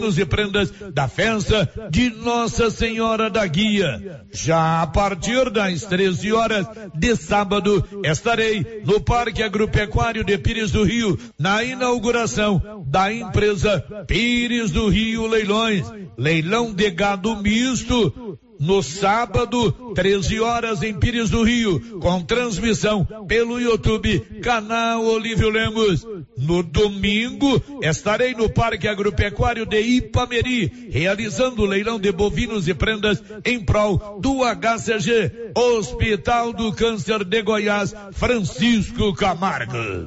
e prendas da festa de Nossa Senhora da Guia. Já a partir das 13 horas de sábado, estarei no Parque Agropecuário de Pires do Rio, na inauguração da empresa Pires do Rio Leilões. Leilão de gado misto no sábado, 13 horas em Pires do Rio, com transmissão pelo YouTube, canal Olívio Lemos. No domingo, estarei no Parque Agropecuário de Ipameri, realizando o leilão de bovinos e prendas em prol do HCG, Hospital do Câncer de Goiás, Francisco Camargo.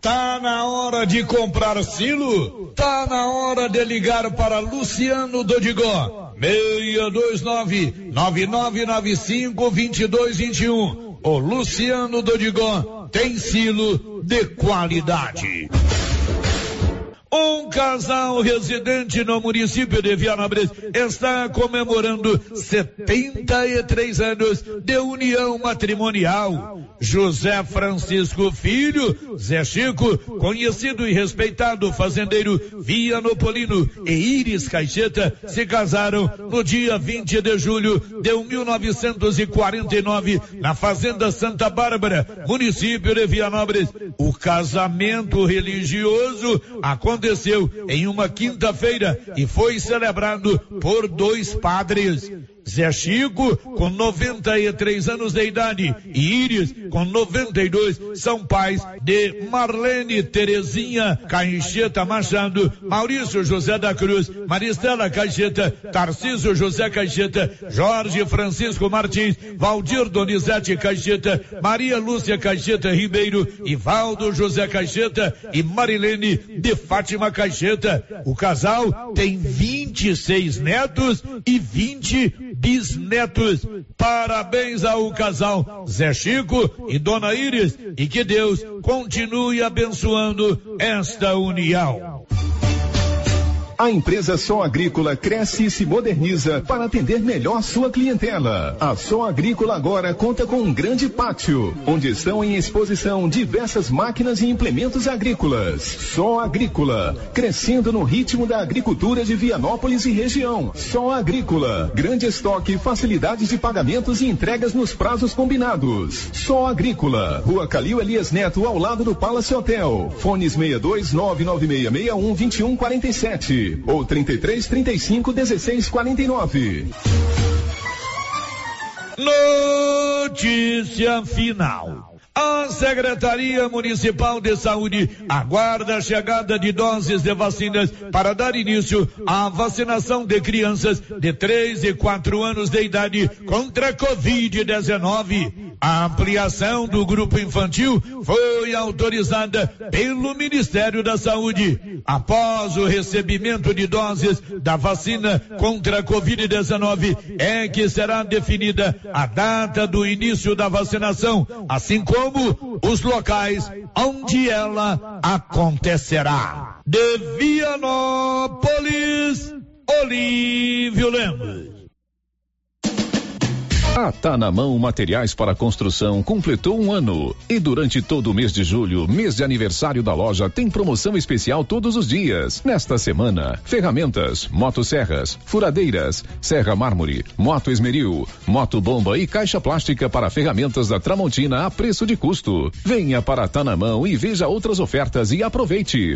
Tá na hora de comprar silo? Tá na hora de ligar para Luciano Dodigó. 629 9995 2221. O Luciano Dodigon tem silo de qualidade. Um casal residente no município de Vianópolis está comemorando 73 anos de união matrimonial. José Francisco Filho, Zé Chico, conhecido e respeitado fazendeiro Vianopolino e Iris Caixeta se casaram no dia 20 de julho de 1949 na Fazenda Santa Bárbara, município de Vianópolis. O casamento religioso aconteceu em uma quinta-feira e foi celebrado por dois padres. Zé Chico, com 93 anos de idade, e Íris, com 92, são pais de Marlene Terezinha Caixeta Machado, Maurício José da Cruz, Maristela Caixeta, Tarcísio José Caixeta, Jorge Francisco Martins, Valdir Donizete Caixeta, Maria Lúcia Caixeta Ribeiro, Ivaldo José Caixeta e Marilene de Fátima Caixeta. O casal tem 26 netos e 20 bisnetos. Parabéns ao casal Zé Chico e Dona Iris e que Deus continue abençoando esta união. A empresa Só Agrícola cresce e se moderniza para atender melhor sua clientela. A Só Agrícola agora conta com um grande pátio, onde estão em exposição diversas máquinas e implementos agrícolas. Só Agrícola, crescendo no ritmo da agricultura de Vianópolis e região. Só Agrícola, grande estoque, facilidades de pagamentos e entregas nos prazos combinados. Só Agrícola, Rua Calil Elias Neto, ao lado do Palace Hotel. Fones 62 99661 2147 ou 33 35 16 49. Notícia final. A Secretaria Municipal de Saúde aguarda a chegada de doses de vacinas para dar início à vacinação de crianças de 3 e 4 anos de idade contra a Covid-19. A ampliação do grupo infantil foi autorizada pelo Ministério da Saúde. Após o recebimento de doses da vacina contra a Covid-19, é que será definida a data do início da vacinação, assim como os locais onde ela acontecerá. De Vianópolis, Olívio Lemos. A Tá na Mão Materiais para Construção completou um ano. E durante todo o mês de julho, mês de aniversário da loja, tem promoção especial todos os dias. Nesta semana, ferramentas, motosserras, furadeiras, serra mármore, moto esmeril, moto bomba e caixa plástica para ferramentas da Tramontina a preço de custo. Venha para Tá na Mão e veja outras ofertas e aproveite.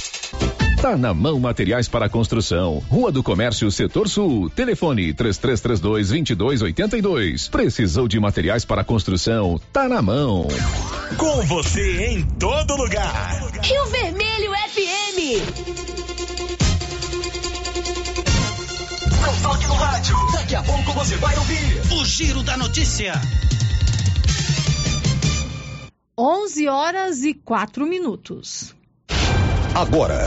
Tá na mão materiais para construção. Rua do Comércio, Setor Sul. Telefone 3332 2282. Precisou de materiais para construção? Tá na mão. Com você em todo lugar. Rio Vermelho FM. Não toque no rádio. Daqui a pouco você vai ouvir o Giro da Notícia. 11 horas e 4 minutos. Agora,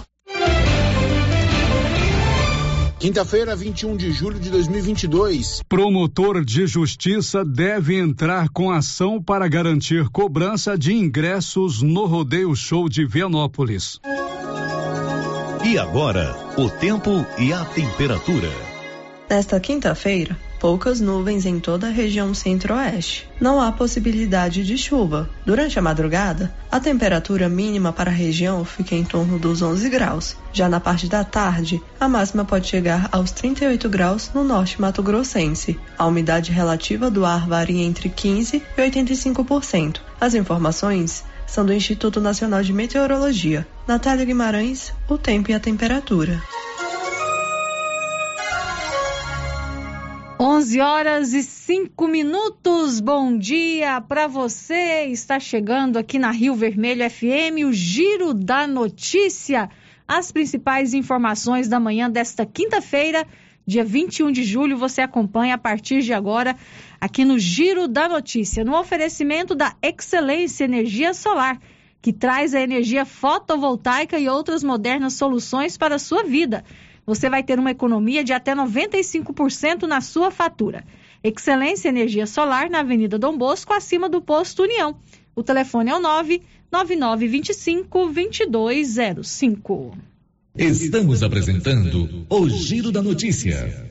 Quinta-feira, 21 de julho de 2022. Promotor de justiça deve entrar com ação para garantir cobrança de ingressos no Rodeio Show de Vianópolis. E agora, o tempo e a temperatura. Nesta quinta-feira, poucas nuvens em toda a região centro-oeste. Não há possibilidade de chuva. Durante a madrugada, a temperatura mínima para a região fica em torno dos 11 graus. Já na parte da tarde, a máxima pode chegar aos 38 graus no norte mato-grossense. A umidade relativa do ar varia entre 15 e 85%. As informações são do Instituto Nacional de Meteorologia. Natália Guimarães, o tempo e a temperatura. 11 horas e 5 minutos. Bom dia para você. Está chegando aqui na Rio Vermelho FM o Giro da Notícia. As principais informações da manhã desta quinta-feira, dia 21 de julho, você acompanha a partir de agora aqui no Giro da Notícia, no oferecimento da Excelência Energia Solar, que traz a energia fotovoltaica e outras modernas soluções para a sua vida você vai ter uma economia de até 95% na sua fatura. Excelência Energia Solar na Avenida Dom Bosco, acima do posto União. O telefone é o 99925 2205. Estamos apresentando o Giro da Notícia.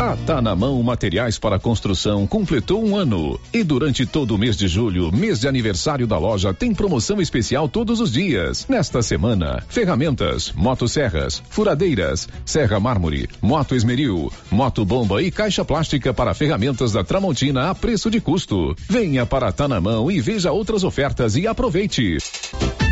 A Tá na Mão Materiais para Construção completou um ano. E durante todo o mês de julho, mês de aniversário da loja, tem promoção especial todos os dias. Nesta semana, ferramentas, motosserras, furadeiras, serra mármore, moto esmeril, moto bomba e caixa plástica para ferramentas da Tramontina a preço de custo. Venha para Tá na Mão e veja outras ofertas e aproveite.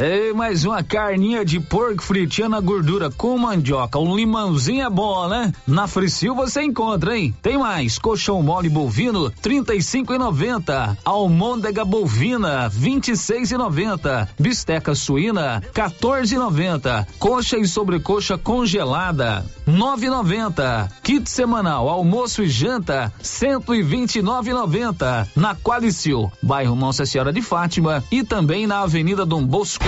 Ei, mais uma carninha de porco fritinha na gordura com mandioca. Um limãozinho é bom, né? Na Fricil você encontra, hein? Tem mais. Colchão mole bovino, trinta e cinco e noventa. Almôndega bovina, vinte e seis e noventa. Bisteca suína, 14 e noventa. Coxa e sobrecoxa congelada, nove e noventa. Kit semanal, almoço e janta, cento e vinte e nove e noventa. Na Qualicil, bairro Nossa Senhora de Fátima e também na Avenida Dom Bosco.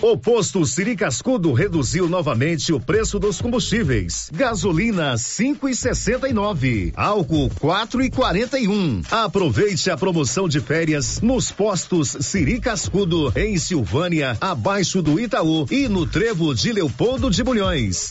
O posto Siri Cascudo reduziu novamente o preço dos combustíveis. Gasolina cinco e sessenta e nove, álcool quatro e quarenta e um. Aproveite a promoção de férias nos postos Siri Cascudo em Silvânia, abaixo do Itaú e no Trevo de Leopoldo de Bulhões.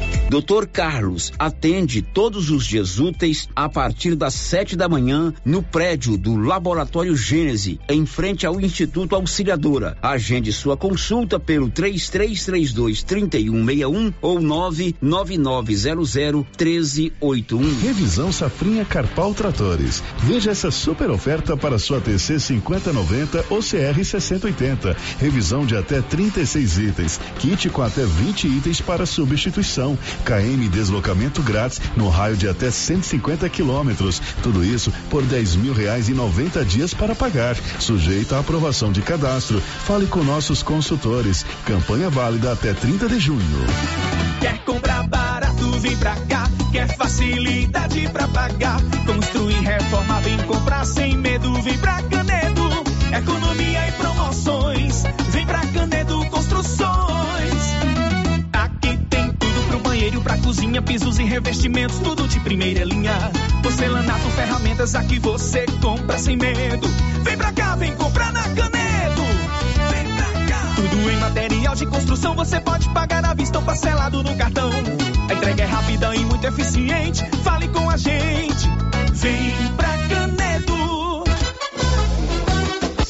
Doutor Carlos atende todos os dias úteis a partir das sete da manhã no prédio do Laboratório Gênese, em frente ao Instituto Auxiliadora. Agende sua consulta pelo 3332 3161 ou 99900 1381. Revisão Safrinha Carpal Tratores. Veja essa super oferta para sua TC 5090 ou CR 6080. Revisão de até 36 itens. Kit com até 20 itens para substituição. KM deslocamento grátis no raio de até 150 quilômetros. Tudo isso por 10 mil reais e 90 dias para pagar. Sujeito à aprovação de cadastro. Fale com nossos consultores. Campanha válida até 30 de junho. Quer comprar barato, vem pra cá. Quer facilidade pra pagar. Construir, reformar, vem comprar sem medo, vem pra Canedo. Economia e promoções. Cozinha, pisos e revestimentos, tudo de primeira linha. Porcelanato, ferramentas, aqui você compra sem medo. Vem pra cá, vem comprar na Canedo. Vem pra cá. Tudo Em material de construção você pode pagar à vista ou parcelado no cartão. A entrega é rápida e muito eficiente. Fale com a gente. Vem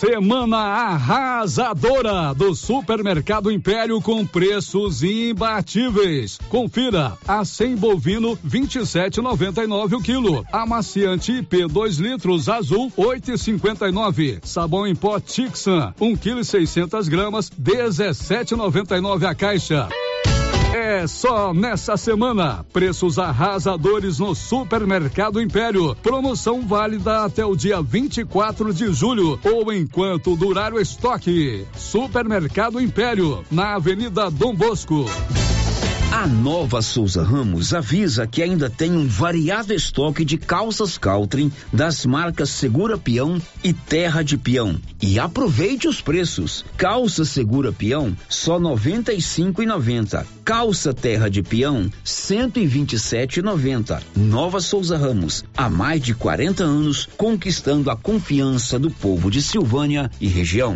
Semana arrasadora do Supermercado Império com preços imbatíveis. Confira: a 100 bovino 27,99 o quilo. Amaciante IP 2 litros azul 8,59. Sabão em pó Tixan 1 kg 600 gramas 17,99 a caixa. É só nessa semana. Preços arrasadores no Supermercado Império. Promoção válida até o dia 24 de julho ou enquanto durar o estoque. Supermercado Império, na Avenida Dom Bosco. A Nova Souza Ramos avisa que ainda tem um variado estoque de calças Caltrim das marcas Segura Peão e Terra de Peão. E aproveite os preços. Calça Segura Peão só R$ 95,90. Calça Terra de Peão 127,90. Nova Souza Ramos, há mais de 40 anos conquistando a confiança do povo de Silvânia e região.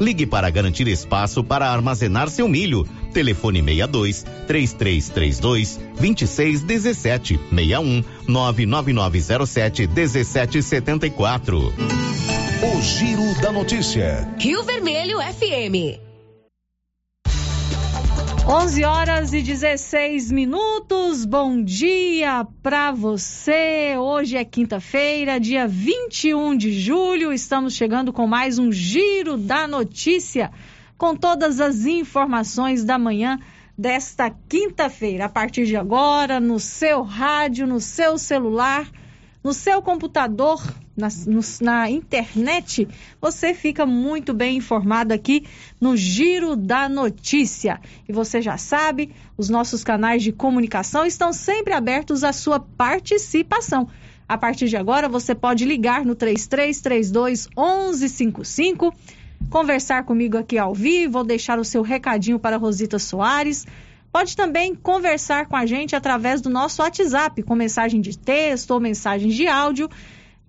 Ligue para garantir espaço para armazenar seu milho. Telefone 62 3332 2617 61 99907 1774. O Giro da Notícia. Rio Vermelho FM. 11 horas e 16 minutos. Bom dia para você. Hoje é quinta-feira, dia 21 de julho. Estamos chegando com mais um Giro da Notícia, com todas as informações da manhã desta quinta-feira. A partir de agora, no seu rádio, no seu celular, no seu computador, na, no, na internet, você fica muito bem informado aqui no Giro da Notícia. E você já sabe, os nossos canais de comunicação estão sempre abertos à sua participação. A partir de agora, você pode ligar no 3332 1155, conversar comigo aqui ao vivo, ou deixar o seu recadinho para Rosita Soares. Pode também conversar com a gente através do nosso WhatsApp, com mensagem de texto ou mensagens de áudio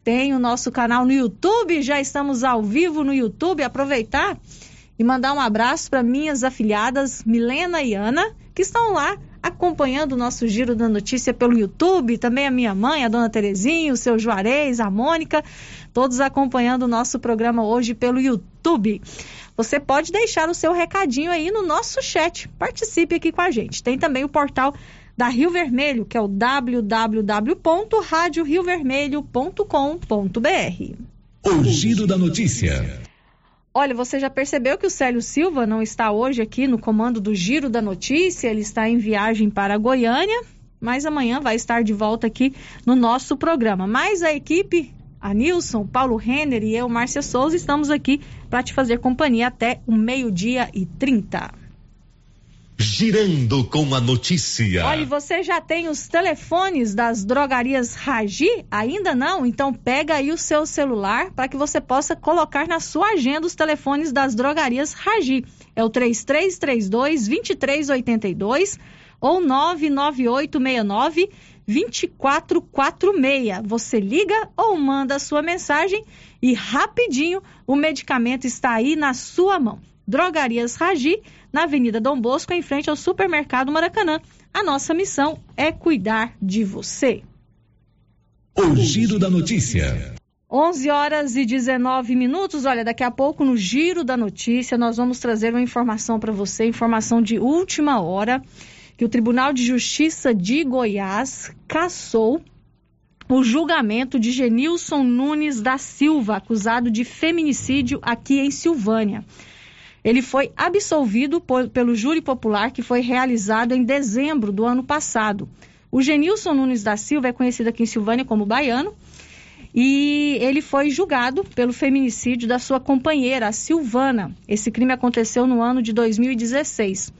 tem o nosso canal no YouTube, já estamos ao vivo no YouTube. Aproveitar e mandar um abraço para minhas afiliadas Milena e Ana, que estão lá acompanhando o nosso giro da notícia pelo YouTube, também a minha mãe, a dona Terezinha, o seu Juarez, a Mônica, todos acompanhando o nosso programa hoje pelo YouTube. Você pode deixar o seu recadinho aí no nosso chat. Participe aqui com a gente. Tem também o portal da Rio Vermelho, que é o www.radioriovermelho.com.br. O giro da notícia. Olha, você já percebeu que o Célio Silva não está hoje aqui no comando do Giro da Notícia? Ele está em viagem para Goiânia, mas amanhã vai estar de volta aqui no nosso programa. Mas a equipe, a Nilson, Paulo Renner e eu, Márcia Souza, estamos aqui para te fazer companhia até o meio-dia e trinta. Girando com a notícia. Olha, você já tem os telefones das drogarias Ragi? Ainda não? Então pega aí o seu celular para que você possa colocar na sua agenda os telefones das drogarias Ragi. É o 3332 2382 ou 99869 2446. Você liga ou manda a sua mensagem e rapidinho o medicamento está aí na sua mão. Drogarias Ragi na Avenida Dom Bosco, em frente ao Supermercado Maracanã. A nossa missão é cuidar de você. O Giro da Notícia. 11 horas e 19 minutos. Olha, daqui a pouco no Giro da Notícia nós vamos trazer uma informação para você, informação de última hora, que o Tribunal de Justiça de Goiás cassou o julgamento de Genilson Nunes da Silva, acusado de feminicídio aqui em Silvânia. Ele foi absolvido por, pelo júri popular que foi realizado em dezembro do ano passado. O Genilson Nunes da Silva é conhecido aqui em Silvânia como Baiano e ele foi julgado pelo feminicídio da sua companheira, a Silvana. Esse crime aconteceu no ano de 2016.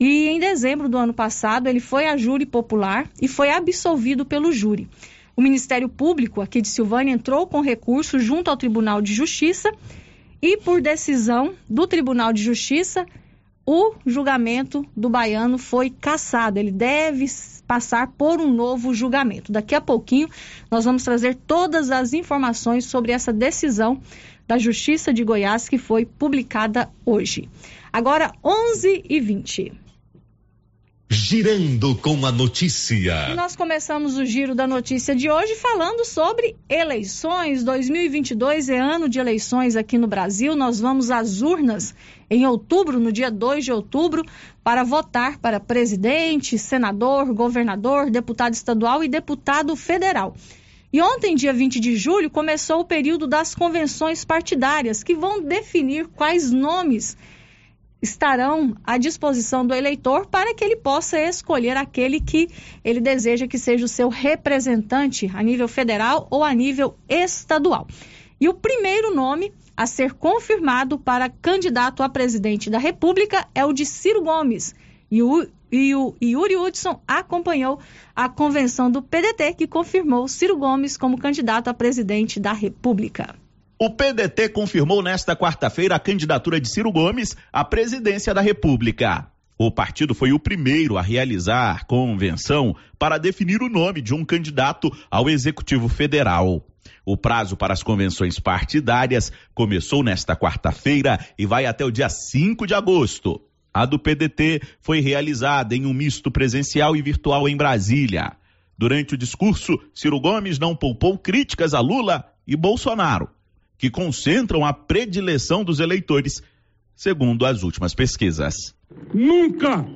E em dezembro do ano passado, ele foi a júri popular e foi absolvido pelo júri. O Ministério Público aqui de Silvânia entrou com recurso junto ao Tribunal de Justiça e, por decisão do Tribunal de Justiça, o julgamento do baiano foi cassado. Ele deve passar por um novo julgamento. Daqui a pouquinho nós vamos trazer todas as informações sobre essa decisão da Justiça de Goiás que foi publicada hoje. Agora 11 e 20. Girando com a notícia. Nós começamos o giro da notícia de hoje falando sobre eleições. 2022 é ano de eleições aqui no Brasil. Nós vamos às urnas em outubro, no dia 2 de outubro, para votar para presidente, senador, governador, deputado estadual e deputado federal. E ontem, dia 20 de julho, começou o período das convenções partidárias, que vão definir quais nomes estarão à disposição do eleitor para que ele possa escolher aquele que ele deseja que seja o seu representante a nível federal ou a nível estadual. E o primeiro nome a ser confirmado para candidato a presidente da República é o de Ciro Gomes. E o, e o Yuri Hudson acompanhou a convenção do PDT, que confirmou Ciro Gomes como candidato a presidente da República. O PDT confirmou nesta quarta-feira a candidatura de Ciro Gomes à presidência da República. O partido foi o primeiro a realizar convenção para definir o nome de um candidato ao Executivo Federal. O prazo para as convenções partidárias começou nesta quarta-feira e vai até o dia 5 de agosto. A do PDT foi realizada em um misto presencial e virtual em Brasília. Durante o discurso, Ciro Gomes não poupou críticas a Lula e Bolsonaro que concentram a predileção dos eleitores, segundo as últimas pesquisas. Nunca,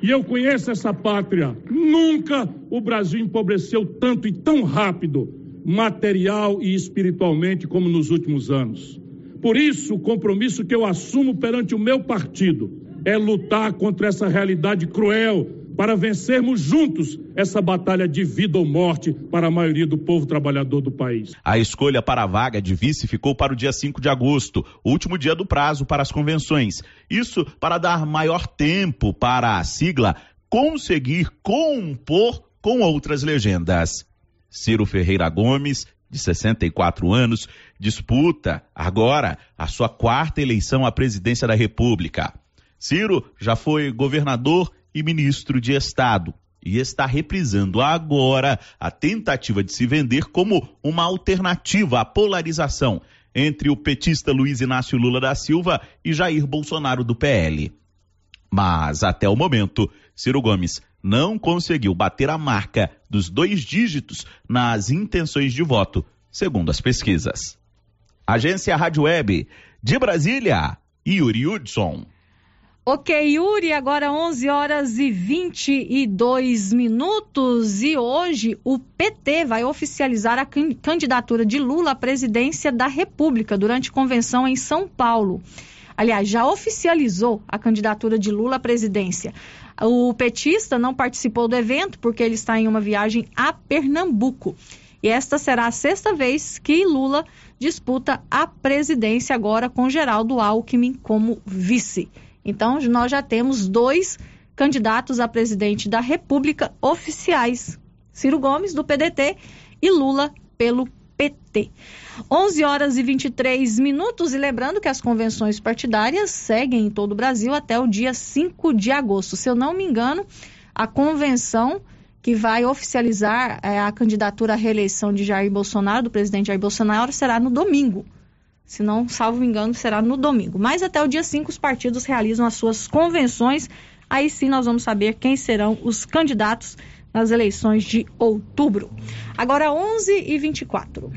e eu conheço essa pátria, nunca o Brasil empobreceu tanto e tão rápido, material e espiritualmente, como nos últimos anos. Por isso, o compromisso que eu assumo perante o meu partido é lutar contra essa realidade cruel para vencermos juntos essa batalha de vida ou morte para a maioria do povo trabalhador do país. A escolha para a vaga de vice ficou para o dia 5 de agosto, último dia do prazo para as convenções. Isso para dar maior tempo para a sigla conseguir compor com outras legendas. Ciro Ferreira Gomes, de 64 anos, disputa agora a sua quarta eleição à presidência da República. Ciro já foi governador e ministro de Estado e está reprisando agora a tentativa de se vender como uma alternativa à polarização entre o petista Luiz Inácio Lula da Silva e Jair Bolsonaro do PL. Mas até o momento, Ciro Gomes não conseguiu bater a marca dos dois dígitos nas intenções de voto, segundo as pesquisas. Agência Rádio Web de Brasília, Yuri Hudson. Ok, Yuri, agora 11 horas e 22 minutos e hoje o PT vai oficializar a candidatura de Lula à presidência da República durante convenção em São Paulo. Aliás, já oficializou a candidatura de Lula à presidência. O petista não participou do evento porque ele está em uma viagem a Pernambuco. E esta será a sexta vez que Lula disputa a presidência agora com Geraldo Alckmin como vice. Então, nós já temos dois candidatos a presidente da República oficiais: Ciro Gomes, do PDT, e Lula, pelo PT. 11 horas e 23 minutos. E lembrando que as convenções partidárias seguem em todo o Brasil até o dia 5 de agosto. Se eu não me engano, a convenção que vai oficializar é, a candidatura à reeleição de Jair Bolsonaro, do presidente Jair Bolsonaro, será no domingo. Se não, salvo engano, será no domingo. Mas até o dia 5 os partidos realizam as suas convenções. Aí sim nós vamos saber quem serão os candidatos nas eleições de outubro. Agora 11 e 24.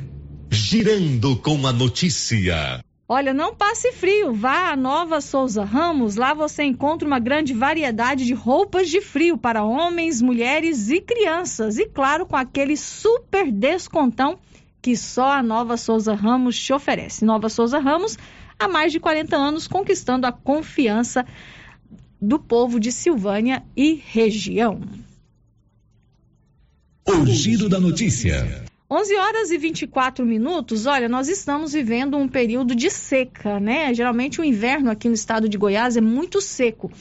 Girando com a notícia. Olha, não passe frio, vá à Nova Souza Ramos, lá você encontra uma grande variedade de roupas de frio para homens, mulheres e crianças. E claro, com aquele super descontão que só a Nova Souza Ramos te oferece. Nova Souza Ramos, há mais de 40 anos, conquistando a confiança do povo de Silvânia e região. O giro da notícia. 11 horas e 24 minutos. Olha, nós estamos vivendo um período de seca, né? Geralmente o inverno aqui no estado de Goiás é muito seco.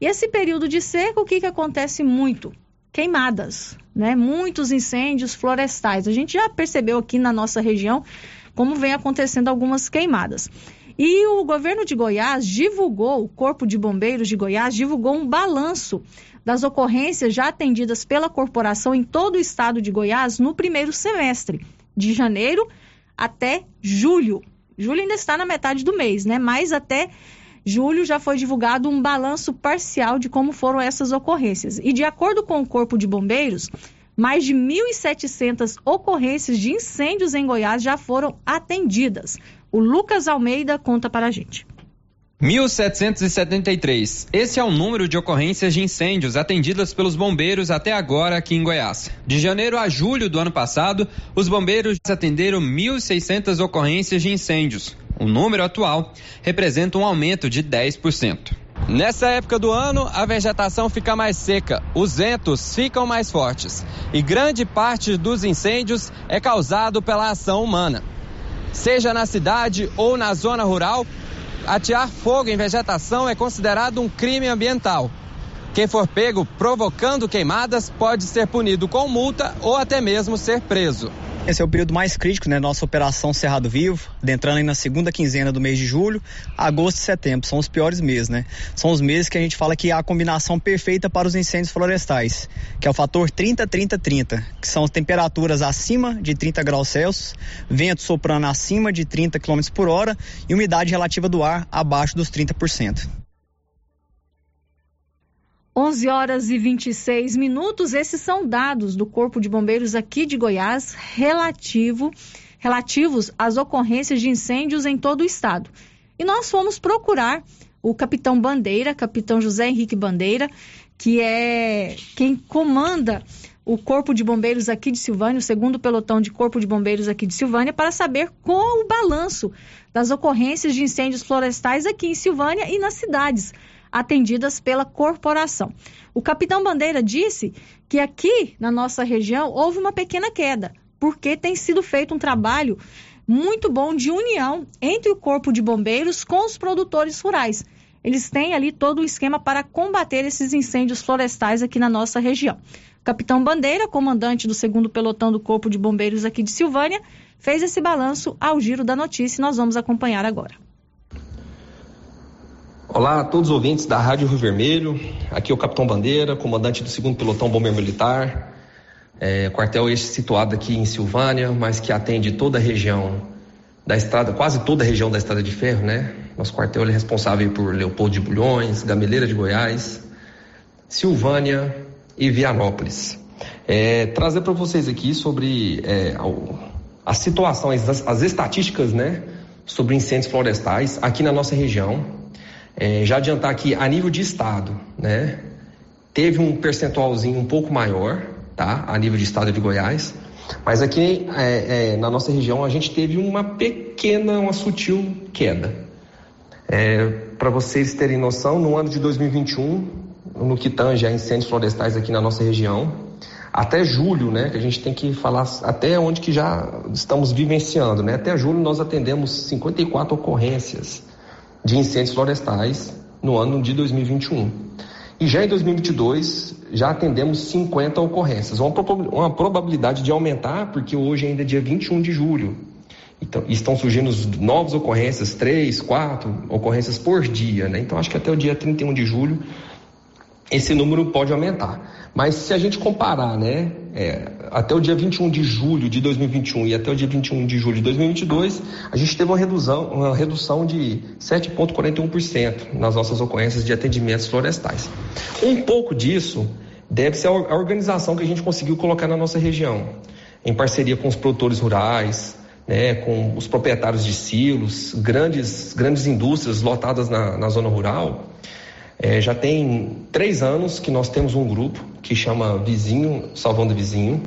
E esse período de seca, o que, que acontece muito? Queimadas, né? Muitos incêndios florestais. A gente já percebeu aqui na nossa região como vem acontecendo algumas queimadas. E o governo de Goiás divulgou, o Corpo de Bombeiros de Goiás divulgou um balanço das ocorrências já atendidas pela corporação em todo o estado de Goiás no primeiro semestre, de janeiro até julho. Julho ainda está na metade do mês, né? Mas até julho já foi divulgado um balanço parcial de como foram essas ocorrências. E de acordo com o Corpo de Bombeiros, mais de 1.700 ocorrências de incêndios em Goiás já foram atendidas. O Lucas Almeida conta para a gente. 1773. Esse é o número de ocorrências de incêndios atendidas pelos bombeiros até agora aqui em Goiás. De janeiro a julho do ano passado, os bombeiros atenderam 1.600 ocorrências de incêndios. O número atual representa um aumento de 10%. Nessa época do ano, a vegetação fica mais seca, os ventos ficam mais fortes e grande parte dos incêndios é causado pela ação humana. Seja na cidade ou na zona rural, Atear fogo em vegetação é considerado um crime ambiental. Quem for pego provocando queimadas pode ser punido com multa ou até mesmo ser preso. Esse é o período mais crítico, né? Nossa operação Cerrado Vivo, adentrando aí na segunda quinzena do mês de julho, agosto e setembro. São os piores meses, né? São os meses que a gente fala que há a combinação perfeita para os incêndios florestais, que é o fator 30-30-30, que são temperaturas acima de 30 graus Celsius, vento soprando acima de 30 km por hora e umidade relativa do ar abaixo dos 30%. 11 horas e 26 minutos. Esses são dados do Corpo de Bombeiros aqui de Goiás relativo, relativos às ocorrências de incêndios em todo o estado. E nós fomos procurar o capitão Bandeira, capitão José Henrique Bandeira, que é quem comanda o Corpo de Bombeiros aqui de Silvânia, o segundo pelotão de Corpo de Bombeiros aqui de Silvânia, para saber qual o balanço das ocorrências de incêndios florestais aqui em Silvânia e nas cidades atendidas pela corporação. O capitão Bandeira disse que aqui na nossa região houve uma pequena queda, porque tem sido feito um trabalho muito bom de união entre o Corpo de Bombeiros com os produtores rurais. Eles têm ali todo o esquema para combater esses incêndios florestais aqui na nossa região. capitão Bandeira, comandante do segundo pelotão do Corpo de Bombeiros aqui de Silvânia, fez esse balanço ao giro da notícia e nós vamos acompanhar agora. Olá a todos os ouvintes da Rádio Rio Vermelho. Aqui é o Capitão Bandeira, comandante do 2 Pelotão Bombeiro Militar. É, quartel este situado aqui em Silvânia, mas que atende toda a região da estrada, quase toda a região da estrada de ferro, né? Nosso quartel é responsável por Leopoldo de Bulhões, Gameleira de Goiás, Silvânia e Vianópolis. É, trazer para vocês aqui sobre é, a situação, as, as estatísticas, né? Sobre incêndios florestais aqui na nossa região. É, já adiantar aqui, a nível de estado, né? Teve um percentualzinho um pouco maior, tá? A nível de estado de Goiás. Mas aqui é, é, na nossa região a gente teve uma pequena, uma sutil queda. É, Para vocês terem noção, no ano de 2021, no que tange a incêndios florestais aqui na nossa região, até julho, né, que a gente tem que falar até onde que já estamos vivenciando, né? Até julho nós atendemos 54 ocorrências de incêndios florestais no ano de 2021. E já em 2022, já atendemos 50 ocorrências. Uma, uma probabilidade de aumentar, porque hoje ainda é dia 21 de julho. Então, estão surgindo novas ocorrências, três, quatro ocorrências por dia, né? Então, acho que até o dia 31 de julho esse número pode aumentar. Mas se a gente comparar, né, é, até o dia 21 de julho de 2021 e até o dia 21 de julho de 2022, a gente teve uma redução, uma redução de 7,41% nas nossas ocorrências de atendimentos florestais. Um pouco disso deve ser a organização que a gente conseguiu colocar na nossa região, em parceria com os produtores rurais, né, com os proprietários de silos, grandes, grandes indústrias lotadas na, na zona rural é, já tem três anos que nós temos um grupo que chama Vizinho Salvando Vizinho.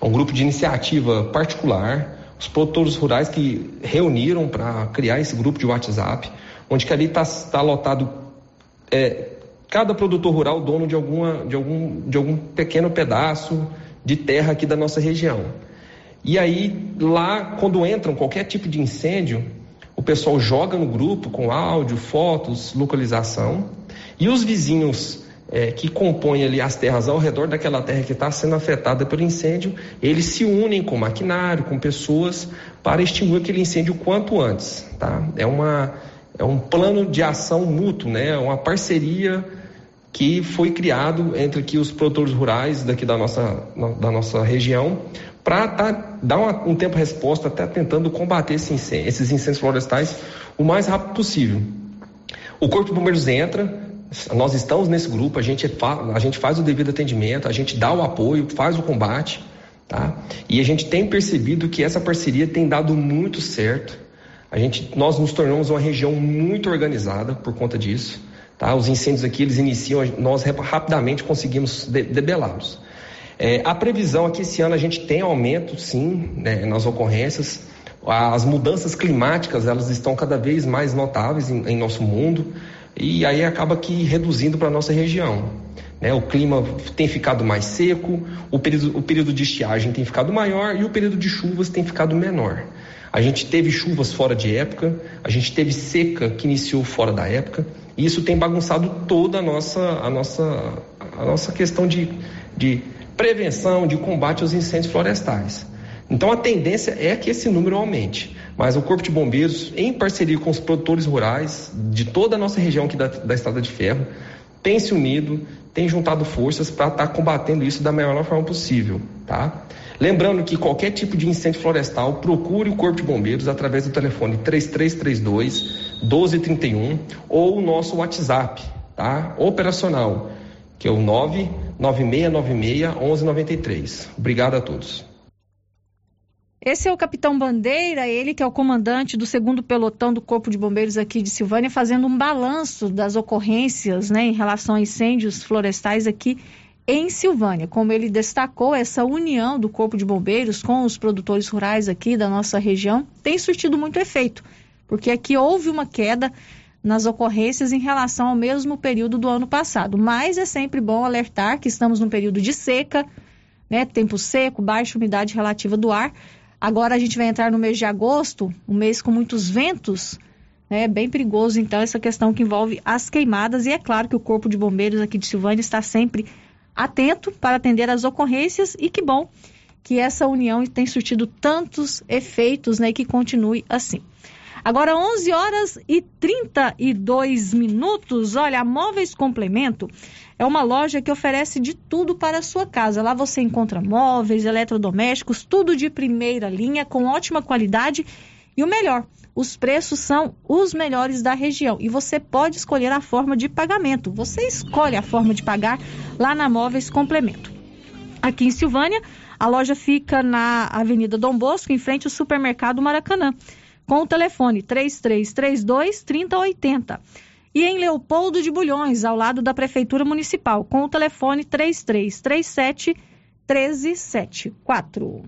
É um grupo de iniciativa particular. Os produtores rurais que reuniram para criar esse grupo de WhatsApp, onde que ali está tá lotado é, cada produtor rural dono de, alguma, de, algum, de algum pequeno pedaço de terra aqui da nossa região. E aí, lá, quando entram qualquer tipo de incêndio, o pessoal joga no grupo com áudio, fotos, localização, e os vizinhos é, que compõem ali as terras ao redor daquela terra que está sendo afetada pelo incêndio, eles se unem com maquinário, com pessoas, para extinguir aquele incêndio quanto antes. Tá? É, uma, é um plano de ação mútuo, né? É uma parceria que foi criado entre aqui os produtores rurais daqui da nossa, da nossa região para tá, dar uma, um tempo resposta, até tentando combater esse incêndio, esses incêndios florestais o mais rápido possível. O Corpo de Bombeiros entra, nós estamos nesse grupo, a gente, a gente faz o devido atendimento, a gente dá o apoio, faz o combate, tá? E a gente tem percebido que essa parceria tem dado muito certo. A gente, nós nos tornamos uma região muito organizada por conta disso. Tá? Os incêndios aqui eles iniciam, nós rapidamente conseguimos debelá-los. É, a previsão é que esse ano a gente tem aumento, sim, né, nas ocorrências. As mudanças climáticas elas estão cada vez mais notáveis em, em nosso mundo e aí acaba que reduzindo para a nossa região. Né? O clima tem ficado mais seco, o período, o período de estiagem tem ficado maior e o período de chuvas tem ficado menor. A gente teve chuvas fora de época, a gente teve seca que iniciou fora da época, e isso tem bagunçado toda a nossa, a nossa, a nossa questão de, de prevenção, de combate aos incêndios florestais. Então a tendência é que esse número aumente, mas o Corpo de Bombeiros, em parceria com os produtores rurais de toda a nossa região aqui da, da Estrada de Ferro, tem se unido, tem juntado forças para estar tá combatendo isso da melhor forma possível, tá? Lembrando que qualquer tipo de incêndio florestal, procure o Corpo de Bombeiros através do telefone 3332 1231 ou o nosso WhatsApp, tá? Operacional, que é o 99696 1193. Obrigado a todos. Esse é o capitão Bandeira, ele que é o comandante do segundo pelotão do Corpo de Bombeiros aqui de Silvânia, fazendo um balanço das ocorrências né, em relação a incêndios florestais aqui em Silvânia. Como ele destacou, essa união do Corpo de Bombeiros com os produtores rurais aqui da nossa região tem surtido muito efeito, porque aqui houve uma queda nas ocorrências em relação ao mesmo período do ano passado. Mas é sempre bom alertar que estamos num período de seca, né, tempo seco, baixa umidade relativa do ar. Agora a gente vai entrar no mês de agosto, um mês com muitos ventos, é bem perigoso, então, essa questão que envolve as queimadas. E é claro que o Corpo de Bombeiros aqui de Silvânia está sempre atento para atender às ocorrências e que bom que essa união tem surtido tantos efeitos, né, e que continue assim. Agora 11 horas e 32 minutos. Olha, a Móveis Complemento é uma loja que oferece de tudo para a sua casa. Lá você encontra móveis, eletrodomésticos, tudo de primeira linha, com ótima qualidade e o melhor, os preços são os melhores da região e você pode escolher a forma de pagamento. Você escolhe a forma de pagar lá na Móveis Complemento. Aqui em Silvânia, a loja fica na Avenida Dom Bosco, em frente ao supermercado Maracanã, com o telefone 3332 3080. E em Leopoldo de Bulhões, ao lado da Prefeitura Municipal, com o telefone 3337 1374.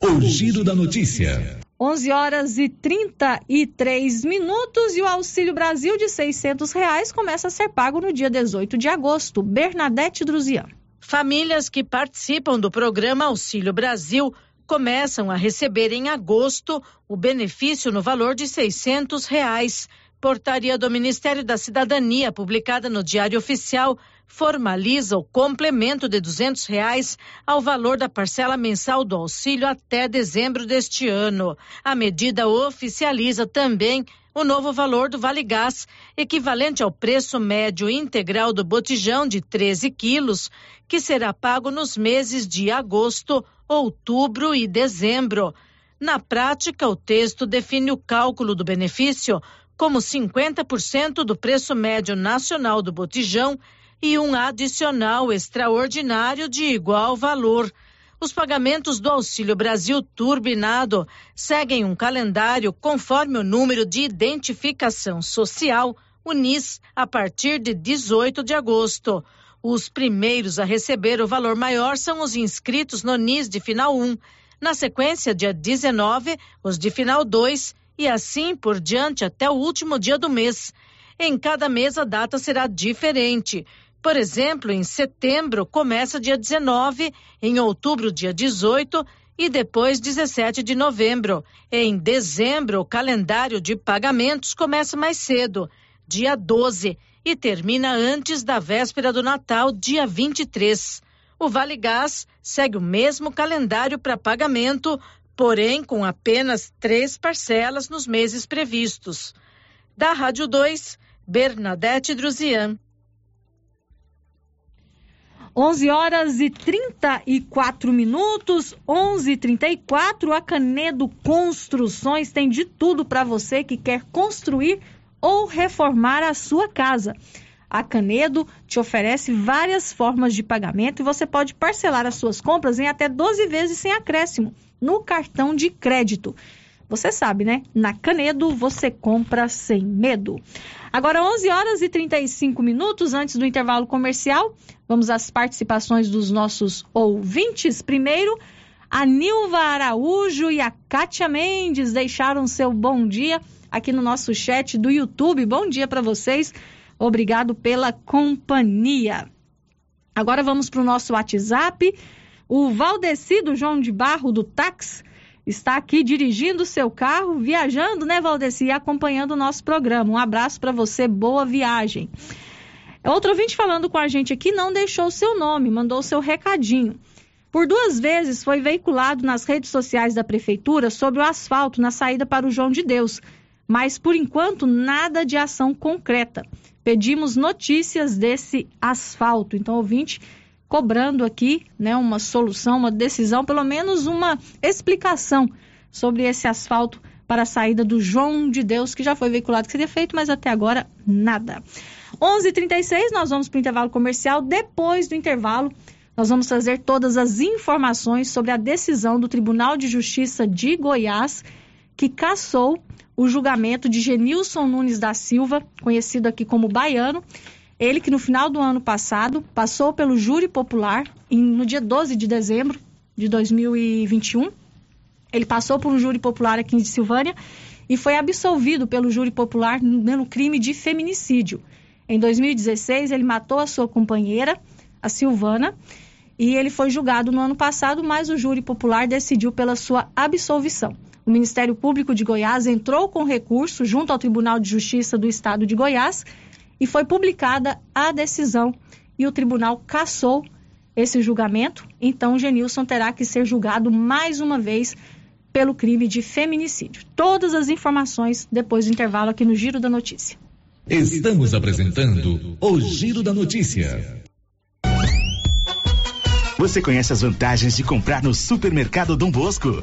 O Giro da Notícia. 11 horas e 33 minutos e o Auxílio Brasil de 600 reais começa a ser pago no dia 18 de agosto. Bernadette Druzian. Famílias que participam do programa Auxílio Brasil começam a receber em agosto o benefício no valor de 600 reais. Portaria do Ministério da Cidadania, publicada no Diário Oficial, formaliza o complemento de duzentos reais ao valor da parcela mensal do auxílio até dezembro deste ano. A medida oficializa também o novo valor do Vale Gás, equivalente ao preço médio integral do botijão de 13 quilos, que será pago nos meses de agosto, outubro e dezembro. Na prática, o texto define o cálculo do benefício como 50% do preço médio nacional do botijão e um adicional extraordinário de igual valor. Os pagamentos do Auxílio Brasil Turbinado seguem um calendário conforme o número de identificação social, UNIS, a partir de 18 de agosto. Os primeiros a receber o valor maior são os inscritos no NIS de final 1. Na sequência, dia 19, os de final 2 e assim por diante até o último dia do mês. Em cada mês a data será diferente. Por exemplo, em setembro começa dia 19, em outubro, dia 18 e depois 17 de novembro. Em dezembro, o calendário de pagamentos começa mais cedo, dia 12, e termina antes da véspera do Natal, dia 23. O Vale Gás segue o mesmo calendário para pagamento, porém com apenas três parcelas nos meses previstos. Da Rádio 2, Bernadette Druzian. 11 horas e 34 minutos, 11:34. A Canedo Construções tem de tudo para você que quer construir ou reformar a sua casa. A Canedo te oferece várias formas de pagamento e você pode parcelar as suas compras em até 12 vezes sem acréscimo no cartão de crédito. Você sabe, né? Na Canedo você compra sem medo. Agora 11 horas e 35 minutos antes do intervalo comercial, vamos às participações dos nossos ouvintes. Primeiro, a Nilva Araújo e a Kátia Mendes deixaram seu bom dia aqui no nosso chat do YouTube. Bom dia para vocês. Obrigado pela companhia. Agora vamos para o nosso WhatsApp. O Valdecido João de Barro do Táxi está aqui dirigindo seu carro, viajando, né, Valdeci, e acompanhando o nosso programa. Um abraço para você, boa viagem. Outro ouvinte falando com a gente aqui não deixou o seu nome, mandou o seu recadinho. Por duas vezes foi veiculado nas redes sociais da prefeitura sobre o asfalto na saída para o João de Deus, mas por enquanto nada de ação concreta. Pedimos notícias desse asfalto. Então, ouvinte, cobrando aqui né, uma solução, uma decisão, pelo menos uma explicação sobre esse asfalto para a saída do João de Deus, que já foi veiculado que seria feito, mas até agora nada. 11:36 h 36 nós vamos para o intervalo comercial. Depois do intervalo, nós vamos trazer todas as informações sobre a decisão do Tribunal de Justiça de Goiás, que cassou o julgamento de Genilson Nunes da Silva, conhecido aqui como Baiano, ele que no final do ano passado passou pelo júri popular em, no dia 12 de dezembro de 2021. Ele passou por um júri popular aqui em Silvânia e foi absolvido pelo júri popular no crime de feminicídio. Em 2016, ele matou a sua companheira, a Silvana, e ele foi julgado no ano passado, mas o júri popular decidiu pela sua absolvição. O Ministério Público de Goiás entrou com recurso junto ao Tribunal de Justiça do Estado de Goiás e foi publicada a decisão e o tribunal cassou esse julgamento. Então, Genilson terá que ser julgado mais uma vez pelo crime de feminicídio. Todas as informações depois do intervalo aqui no Giro da Notícia. Estamos apresentando o Giro da Notícia. Você conhece as vantagens de comprar no supermercado Dom Bosco?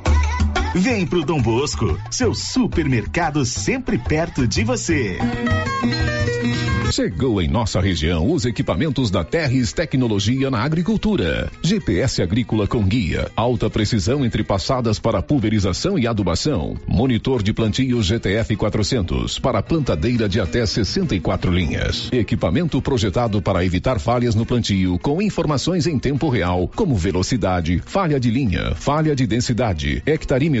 Vem pro Dom Bosco, seu supermercado sempre perto de você. Chegou em nossa região os equipamentos da Terres Tecnologia na Agricultura. GPS agrícola com guia, alta precisão entre passadas para pulverização e adubação. Monitor de plantio GTF 400 para plantadeira de até 64 linhas. Equipamento projetado para evitar falhas no plantio com informações em tempo real, como velocidade, falha de linha, falha de densidade, hectarímetro,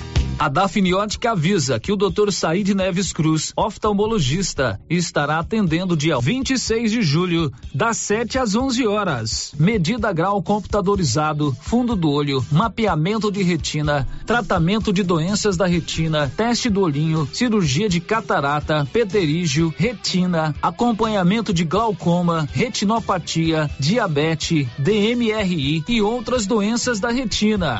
A Dafniótica avisa que o Dr. Said Neves Cruz, oftalmologista, estará atendendo dia 26 de julho, das 7 às 11 horas. Medida grau computadorizado, fundo do olho, mapeamento de retina, tratamento de doenças da retina, teste do olhinho, cirurgia de catarata, pterígio, retina, acompanhamento de glaucoma, retinopatia, diabetes, DMRI e outras doenças da retina.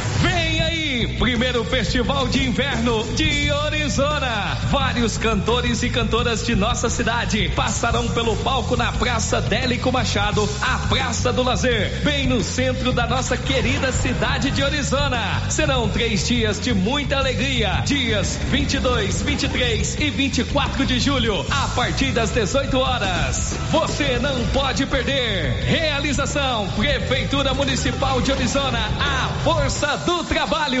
Primeiro festival de inverno de Orizona. Vários cantores e cantoras de nossa cidade passarão pelo palco na Praça Délico Machado, a Praça do Lazer, bem no centro da nossa querida cidade de Orizona. Serão três dias de muita alegria. Dias 22, 23 e 24 de julho, a partir das 18 horas. Você não pode perder. Realização Prefeitura Municipal de Orizona, a força do trabalho.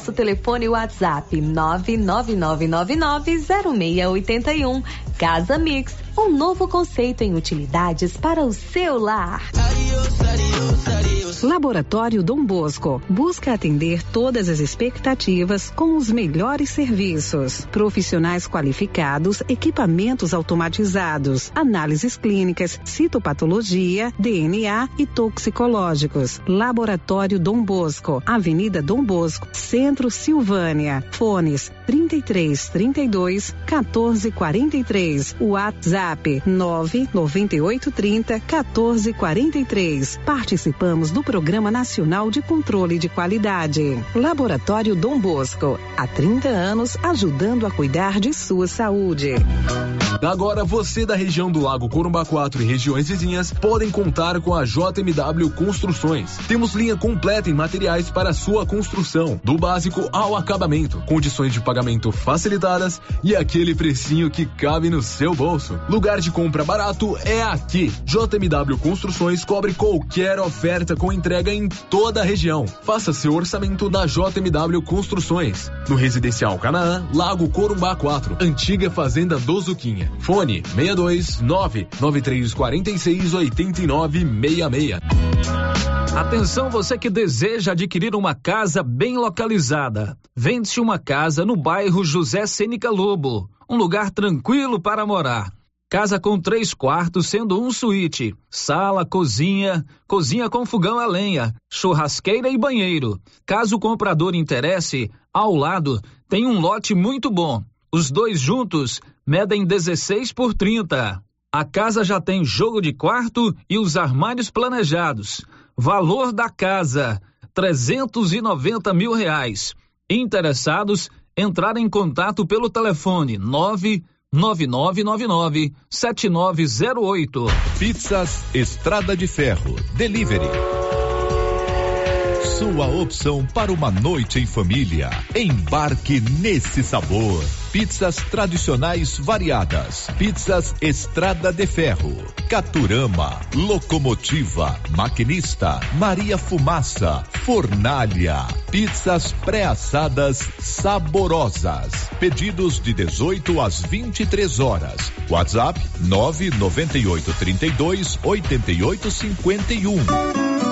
Nosso telefone WhatsApp 999990681. Casa Mix, um novo conceito em utilidades para o seu lar. Laboratório Dom Bosco busca atender todas as expectativas com os melhores serviços. Profissionais qualificados, equipamentos automatizados, análises clínicas, citopatologia, DNA e toxicológicos. Laboratório Dom Bosco, Avenida Dom Bosco, Centro Silvânia. Fones 33 32 14 43. WhatsApp 998 30 14 43. Participamos do Programa Nacional de Controle de Qualidade. Laboratório Dom Bosco, há 30 anos ajudando a cuidar de sua saúde. Agora você da região do Lago Corumbá 4 e regiões vizinhas podem contar com a JMW Construções. Temos linha completa em materiais para sua construção, do básico ao acabamento, condições de pagamento facilitadas e aquele precinho que cabe no seu bolso. Lugar de compra barato é aqui. JMW Construções cobre qualquer oferta com entrega em toda a região. Faça seu orçamento na JMW Construções. No Residencial Canaã, Lago Corumbá 4, antiga Fazenda do Zuquinha. Fone 62 99346 8966. Atenção você que deseja adquirir uma casa bem localizada. Vende-se uma casa no bairro José Sênica Lobo, um lugar tranquilo para morar. Casa com três quartos, sendo um suíte, sala, cozinha, cozinha com fogão a lenha, churrasqueira e banheiro. Caso o comprador interesse, ao lado tem um lote muito bom. Os dois juntos medem 16 por 30. A casa já tem jogo de quarto e os armários planejados. Valor da casa: 390 mil reais. Interessados, entrar em contato pelo telefone 9 9999 7908. Pizzas Estrada de Ferro. Delivery. Sua opção para uma noite em família. Embarque nesse sabor. Pizzas tradicionais variadas. Pizzas Estrada de Ferro. Caturama. Locomotiva. Maquinista. Maria Fumaça. Fornalha. Pizzas pré-assadas saborosas. Pedidos de 18 às 23 horas. WhatsApp 998 32 88 51.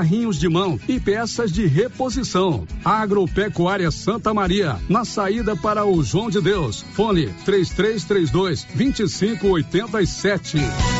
carrinhos de mão e peças de reposição. Agropecuária Santa Maria, na saída para o João de Deus. Fone 3332 2587.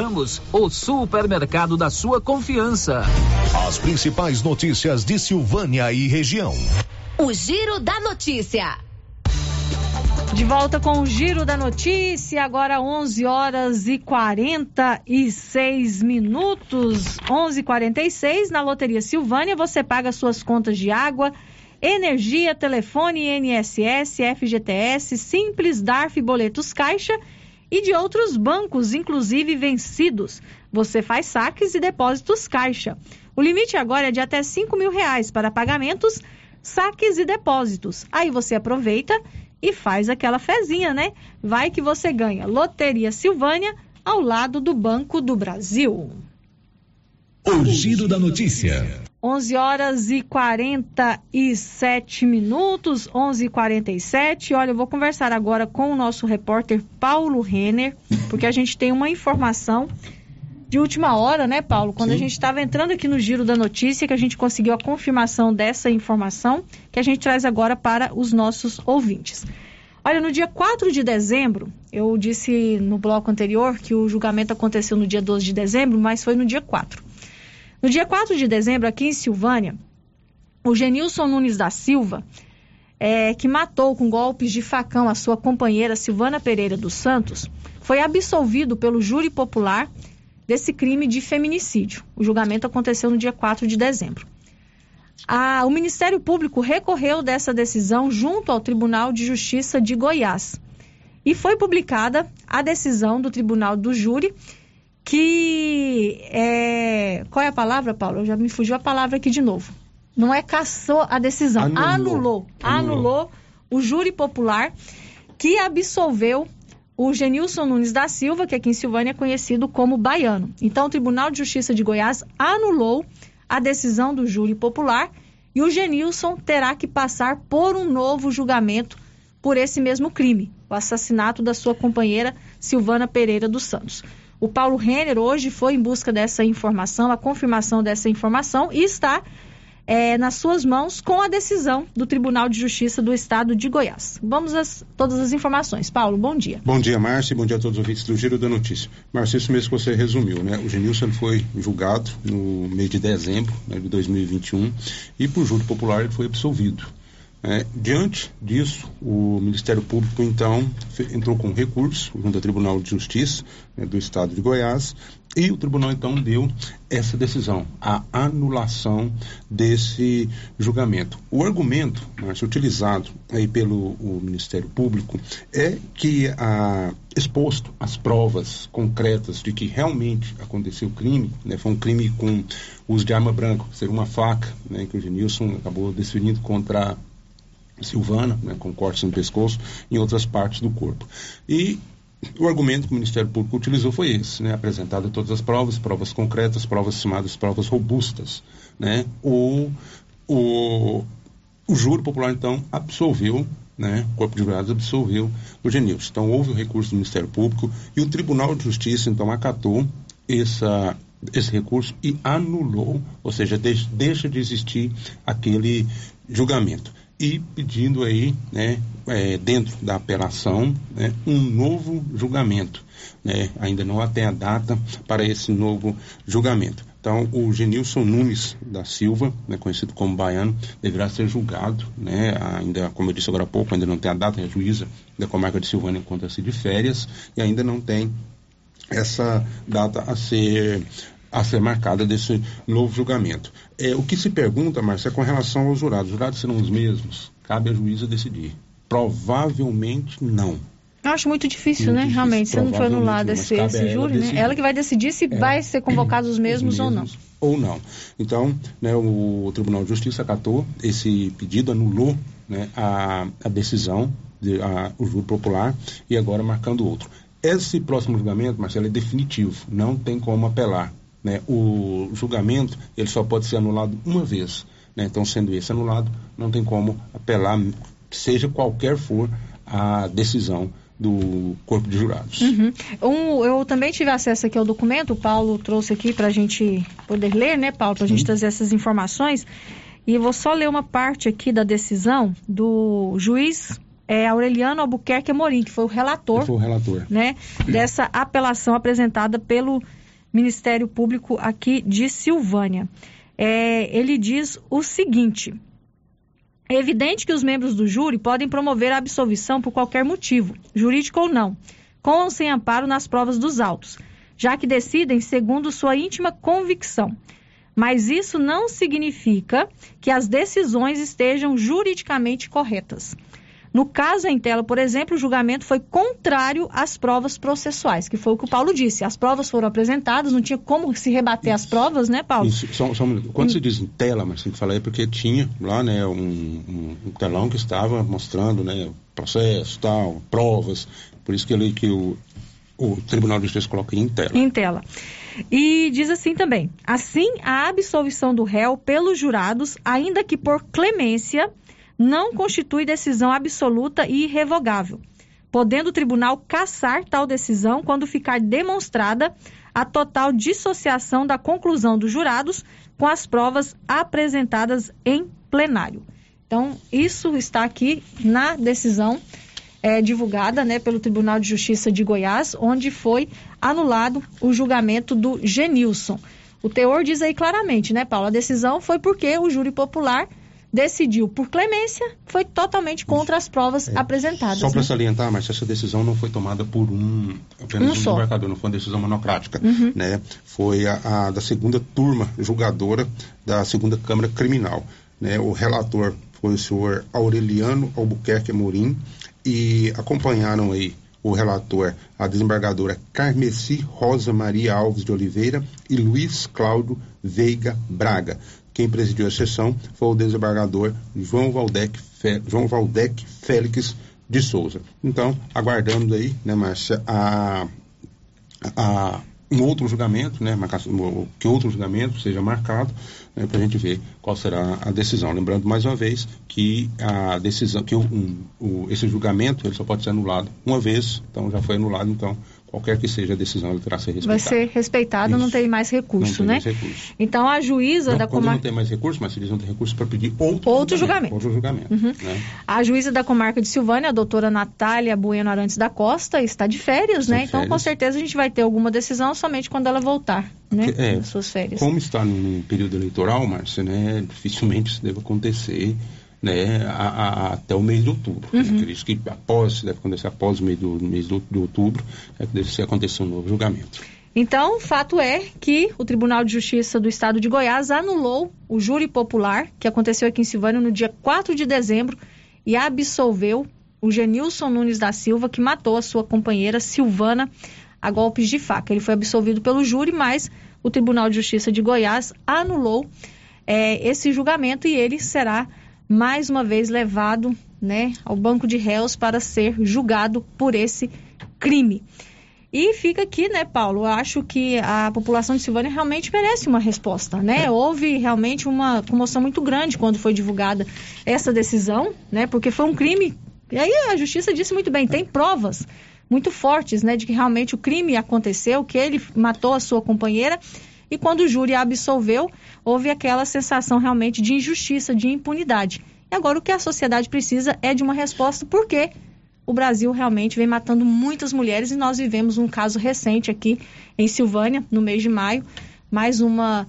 Ramos, o supermercado da sua confiança. As principais notícias de Silvânia e região. O Giro da Notícia. De volta com o Giro da Notícia, agora 11 horas e 46 minutos. 11:46 na Loteria Silvânia, você paga suas contas de água, energia, telefone, INSS, FGTS, Simples, DARF, boletos Caixa e de outros bancos, inclusive vencidos. Você faz saques e depósitos caixa. O limite agora é de até 5 mil reais para pagamentos, saques e depósitos. Aí você aproveita e faz aquela fezinha, né? Vai que você ganha. Loteria Silvânia, ao lado do Banco do Brasil. O giro da notícia. 11 horas e 47 minutos, 11 e 47. Olha, eu vou conversar agora com o nosso repórter Paulo Renner, porque a gente tem uma informação de última hora, né, Paulo? Quando Sim. a gente estava entrando aqui no giro da notícia, que a gente conseguiu a confirmação dessa informação, que a gente traz agora para os nossos ouvintes. Olha, no dia 4 de dezembro, eu disse no bloco anterior que o julgamento aconteceu no dia 12 de dezembro, mas foi no dia 4. No dia 4 de dezembro, aqui em Silvânia, o Genilson Nunes da Silva, é, que matou com golpes de facão a sua companheira Silvana Pereira dos Santos, foi absolvido pelo júri popular desse crime de feminicídio. O julgamento aconteceu no dia 4 de dezembro. A, o Ministério Público recorreu dessa decisão junto ao Tribunal de Justiça de Goiás. E foi publicada a decisão do Tribunal do Júri que é. Qual é a palavra, Paulo? Já me fugiu a palavra aqui de novo. Não é caçou a decisão, anulou. Anulou, anulou, anulou o júri popular que absolveu o Genilson Nunes da Silva, que aqui em Silvânia é conhecido como baiano. Então, o Tribunal de Justiça de Goiás anulou a decisão do júri popular e o Genilson terá que passar por um novo julgamento por esse mesmo crime, o assassinato da sua companheira Silvana Pereira dos Santos. O Paulo Renner hoje foi em busca dessa informação, a confirmação dessa informação, e está é, nas suas mãos com a decisão do Tribunal de Justiça do Estado de Goiás. Vamos a todas as informações. Paulo, bom dia. Bom dia, Márcia, bom dia a todos os ouvintes do Giro da Notícia. Márcia, isso mesmo que você resumiu, né? O Genilson foi julgado no mês de dezembro né, de 2021 e por júri popular ele foi absolvido. É, diante disso, o Ministério Público então entrou com recurso junto ao Tribunal de Justiça né, do Estado de Goiás e o tribunal então deu essa decisão, a anulação desse julgamento. O argumento, utilizado aí pelo Ministério Público é que a, exposto as provas concretas de que realmente aconteceu o crime, né, foi um crime com uso de arma branca, ser uma faca, né, que o Genilson acabou desferindo contra Silvana, né, com cortes no pescoço, em outras partes do corpo. E o argumento que o Ministério Público utilizou foi esse, né, apresentado todas as provas, provas concretas, provas chamadas provas robustas. Né, o, o, o júri popular, então, absolveu né, o Corpo de Jurados absolveu o Genilson. Então, houve o recurso do Ministério Público e o Tribunal de Justiça, então, acatou essa, esse recurso e anulou, ou seja, deixa, deixa de existir aquele julgamento e pedindo aí, né, é, dentro da apelação, né, um novo julgamento. Né? Ainda não tem a data para esse novo julgamento. Então, o Genilson Nunes da Silva, né, conhecido como Baiano, deverá ser julgado, né, ainda, como eu disse agora há pouco, ainda não tem a data, a juíza da comarca de Silvânia encontra-se de férias e ainda não tem essa data a ser a ser marcada desse novo julgamento. É, o que se pergunta, Márcia, é com relação aos jurados. Os jurados serão os mesmos? Cabe à juíza decidir. Provavelmente não. Eu acho muito difícil, muito né? Difícil. Realmente, se não for anulado esse, esse júri, né? Ela que vai decidir se é. vai ser convocados os mesmos, os mesmos ou não. Ou não. Então, né, o Tribunal de Justiça acatou esse pedido, anulou né, a, a decisão, de, a, o júri popular, e agora marcando outro. Esse próximo julgamento, Marcelo, é definitivo, não tem como apelar. Né? O julgamento ele só pode ser anulado uma vez. Né? Então, sendo esse anulado, não tem como apelar, seja qualquer for a decisão do corpo de jurados. Uhum. Um, eu também tive acesso aqui ao documento, o Paulo trouxe aqui para a gente poder ler, né, Paulo, para a gente trazer essas informações. E eu vou só ler uma parte aqui da decisão do juiz é, Aureliano Albuquerque Amorim, que foi o relator, foi o relator. Né, dessa apelação apresentada pelo Ministério Público aqui de Silvânia. É, ele diz o seguinte: é evidente que os membros do júri podem promover a absolvição por qualquer motivo, jurídico ou não, com ou sem amparo nas provas dos autos, já que decidem segundo sua íntima convicção. Mas isso não significa que as decisões estejam juridicamente corretas. No caso em tela, por exemplo, o julgamento foi contrário às provas processuais, que foi o que o Paulo disse. As provas foram apresentadas, não tinha como se rebater Isso. as provas, né, Paulo? Isso. Só, só um Quando hum. se diz em tela, mas tem que falar é porque tinha lá, né, um, um, um telão que estava mostrando, né, processo, tal, provas. Por isso que ele que o, o Tribunal de Justiça coloca em tela. Em tela. E diz assim também: assim, a absolvição do réu pelos jurados, ainda que por clemência, não constitui decisão absoluta e irrevogável, podendo o tribunal cassar tal decisão quando ficar demonstrada a total dissociação da conclusão dos jurados com as provas apresentadas em plenário. Então, isso está aqui na decisão é, divulgada né, pelo Tribunal de Justiça de Goiás, onde foi anulado o julgamento do Genilson. O teor diz aí claramente, né, Paulo? A decisão foi porque o júri popular decidiu por clemência, foi totalmente contra as provas é. apresentadas. Só para né? salientar, mas essa decisão não foi tomada por um apenas um, um desembargador, não foi uma decisão monocrática, uhum. né? Foi a, a, da segunda turma julgadora da segunda Câmara Criminal, né? O relator foi o senhor Aureliano Albuquerque Amorim e acompanharam aí o relator, a desembargadora Carmeci Rosa Maria Alves de Oliveira e Luiz Cláudio Veiga Braga. Quem presidiu a sessão foi o desembargador João Valdec, João Valdec Félix de Souza. Então, aguardando aí, né, Márcia, a, a, um outro julgamento, né, que outro julgamento seja marcado, né, para a gente ver qual será a decisão. Lembrando mais uma vez que a decisão, que um, o, esse julgamento ele só pode ser anulado uma vez, então já foi anulado, então qualquer que seja a decisão, ela terá que ser respeitada. Vai ser respeitado, Isso. não tem mais recurso, não né? Tem mais recurso. Então a juíza não, da comarca. Não tem mais recurso, mas eles não têm recurso para pedir outro, outro julgamento. julgamento. Outro julgamento. Uhum. Né? A juíza da comarca de Silvânia, a doutora Natália Bueno Arantes da Costa, está de férias, está né? De então férias. com certeza a gente vai ter alguma decisão somente quando ela voltar, né? É, das suas férias. Como está no período eleitoral, Márcia, né? Dificilmente isso deve acontecer né, a, a, até o mês de outubro. Uhum. Acredito que após, deve acontecer após o mês, do, mês de, de outubro, é deve acontecer um novo julgamento. Então, o fato é que o Tribunal de Justiça do Estado de Goiás anulou o júri popular, que aconteceu aqui em Silvânia no dia 4 de dezembro, e absolveu o Genilson Nunes da Silva, que matou a sua companheira Silvana a golpes de faca. Ele foi absolvido pelo júri, mas o Tribunal de Justiça de Goiás anulou é, esse julgamento e ele será mais uma vez levado né, ao banco de réus para ser julgado por esse crime. E fica aqui, né, Paulo? Eu acho que a população de Silvânia realmente merece uma resposta, né? É. Houve realmente uma comoção muito grande quando foi divulgada essa decisão, né? Porque foi um crime. E aí a justiça disse muito bem, tem provas muito fortes, né, de que realmente o crime aconteceu, que ele matou a sua companheira. E quando o júri absolveu, houve aquela sensação realmente de injustiça, de impunidade. E agora o que a sociedade precisa é de uma resposta, porque o Brasil realmente vem matando muitas mulheres e nós vivemos um caso recente aqui em Silvânia, no mês de maio, mais uma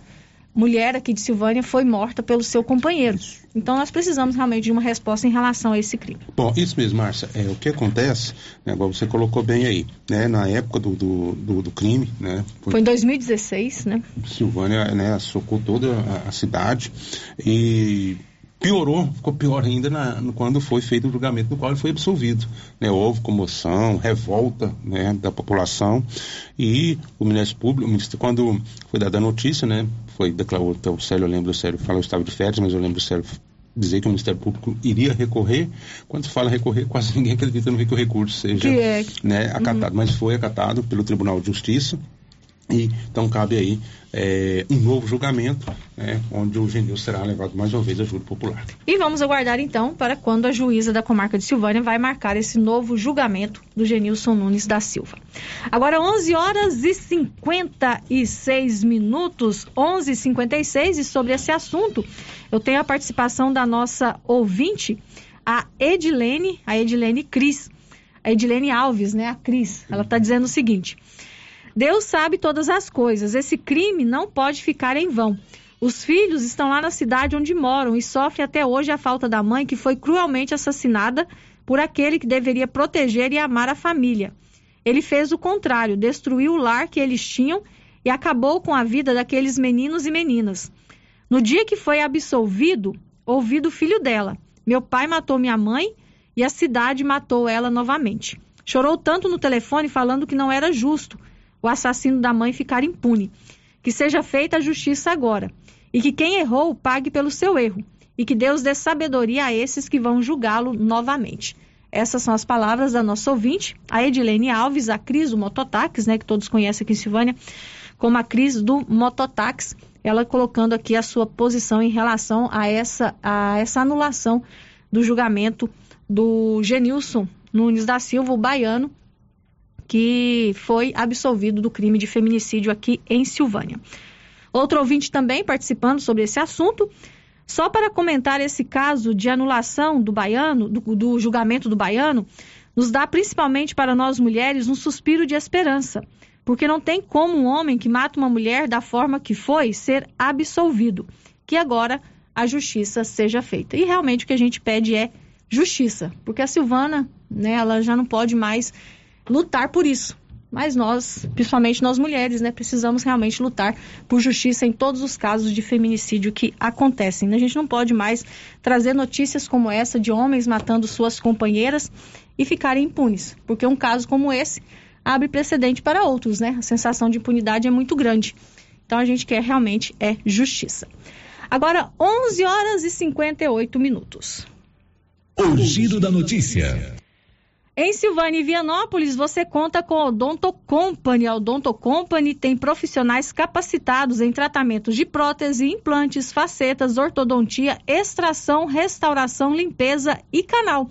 mulher aqui de Silvânia foi morta pelo seu companheiro. Então nós precisamos realmente de uma resposta em relação a esse crime. Bom, isso mesmo, Márcia. É, o que acontece, né, igual você colocou bem aí, né, na época do, do, do, do crime, né? Foi, foi, em 2016, né? Silvânia, né, socou toda a, a cidade e piorou, ficou pior ainda na, quando foi feito o julgamento no qual ele foi absolvido. Né? Houve comoção, revolta né, da população e o Ministério Público, o Ministério, quando foi dada a notícia, né, foi declarou, então, o Célio, eu lembro, o Célio falou que estava de férias, mas eu lembro o Célio dizer que o Ministério Público iria recorrer. Quando se fala recorrer, quase ninguém acredita no que o recurso seja é. né, acatado, uhum. mas foi acatado pelo Tribunal de Justiça. E, então cabe aí é, um novo julgamento, né, onde o Genil será levado mais uma vez a júri popular. E vamos aguardar então para quando a juíza da comarca de Silvânia vai marcar esse novo julgamento do Genilson Nunes da Silva. Agora 11 horas e 56 minutos, 11:56 e sobre esse assunto eu tenho a participação da nossa ouvinte, a Edilene, a Edilene Cris, a Edilene Alves, né, a Cris. Ela está dizendo o seguinte. Deus sabe todas as coisas. Esse crime não pode ficar em vão. Os filhos estão lá na cidade onde moram e sofrem até hoje a falta da mãe que foi cruelmente assassinada por aquele que deveria proteger e amar a família. Ele fez o contrário, destruiu o lar que eles tinham e acabou com a vida daqueles meninos e meninas. No dia que foi absolvido, ouvi do filho dela: Meu pai matou minha mãe e a cidade matou ela novamente. Chorou tanto no telefone falando que não era justo o assassino da mãe ficar impune. Que seja feita a justiça agora. E que quem errou pague pelo seu erro. E que Deus dê sabedoria a esses que vão julgá-lo novamente. Essas são as palavras da nossa ouvinte, a Edilene Alves, a Cris do Mototáxi, né, que todos conhecem aqui em Silvânia, como a Cris do Mototáxi, ela colocando aqui a sua posição em relação a essa, a essa anulação do julgamento do Genilson Nunes da Silva, o baiano, que foi absolvido do crime de feminicídio aqui em Silvânia. Outro ouvinte também participando sobre esse assunto. Só para comentar esse caso de anulação do baiano, do, do julgamento do baiano, nos dá principalmente para nós mulheres um suspiro de esperança, porque não tem como um homem que mata uma mulher da forma que foi ser absolvido. Que agora a justiça seja feita. E realmente o que a gente pede é justiça, porque a Silvana, né, ela já não pode mais lutar por isso. Mas nós, principalmente nós mulheres, né, precisamos realmente lutar por justiça em todos os casos de feminicídio que acontecem. A gente não pode mais trazer notícias como essa de homens matando suas companheiras e ficarem impunes, porque um caso como esse abre precedente para outros, né? A sensação de impunidade é muito grande. Então a gente quer realmente é justiça. Agora, 11 horas e 58 minutos. O giro da notícia. Em Silvânia e Vianópolis, você conta com a Odonto Company. A Odonto Company tem profissionais capacitados em tratamentos de prótese, implantes, facetas, ortodontia, extração, restauração, limpeza e canal.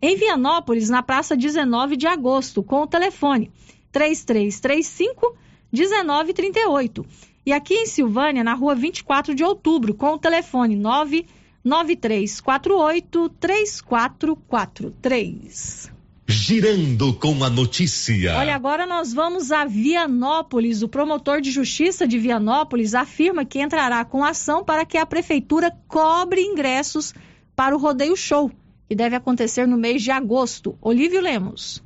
Em Vianópolis, na praça 19 de agosto, com o telefone 3335 1938. E aqui em Silvânia, na rua 24 de outubro, com o telefone 99348 3443. Girando com a notícia. Olha, agora nós vamos a Vianópolis. O promotor de justiça de Vianópolis afirma que entrará com ação para que a prefeitura cobre ingressos para o rodeio show, que deve acontecer no mês de agosto. Olívio Lemos.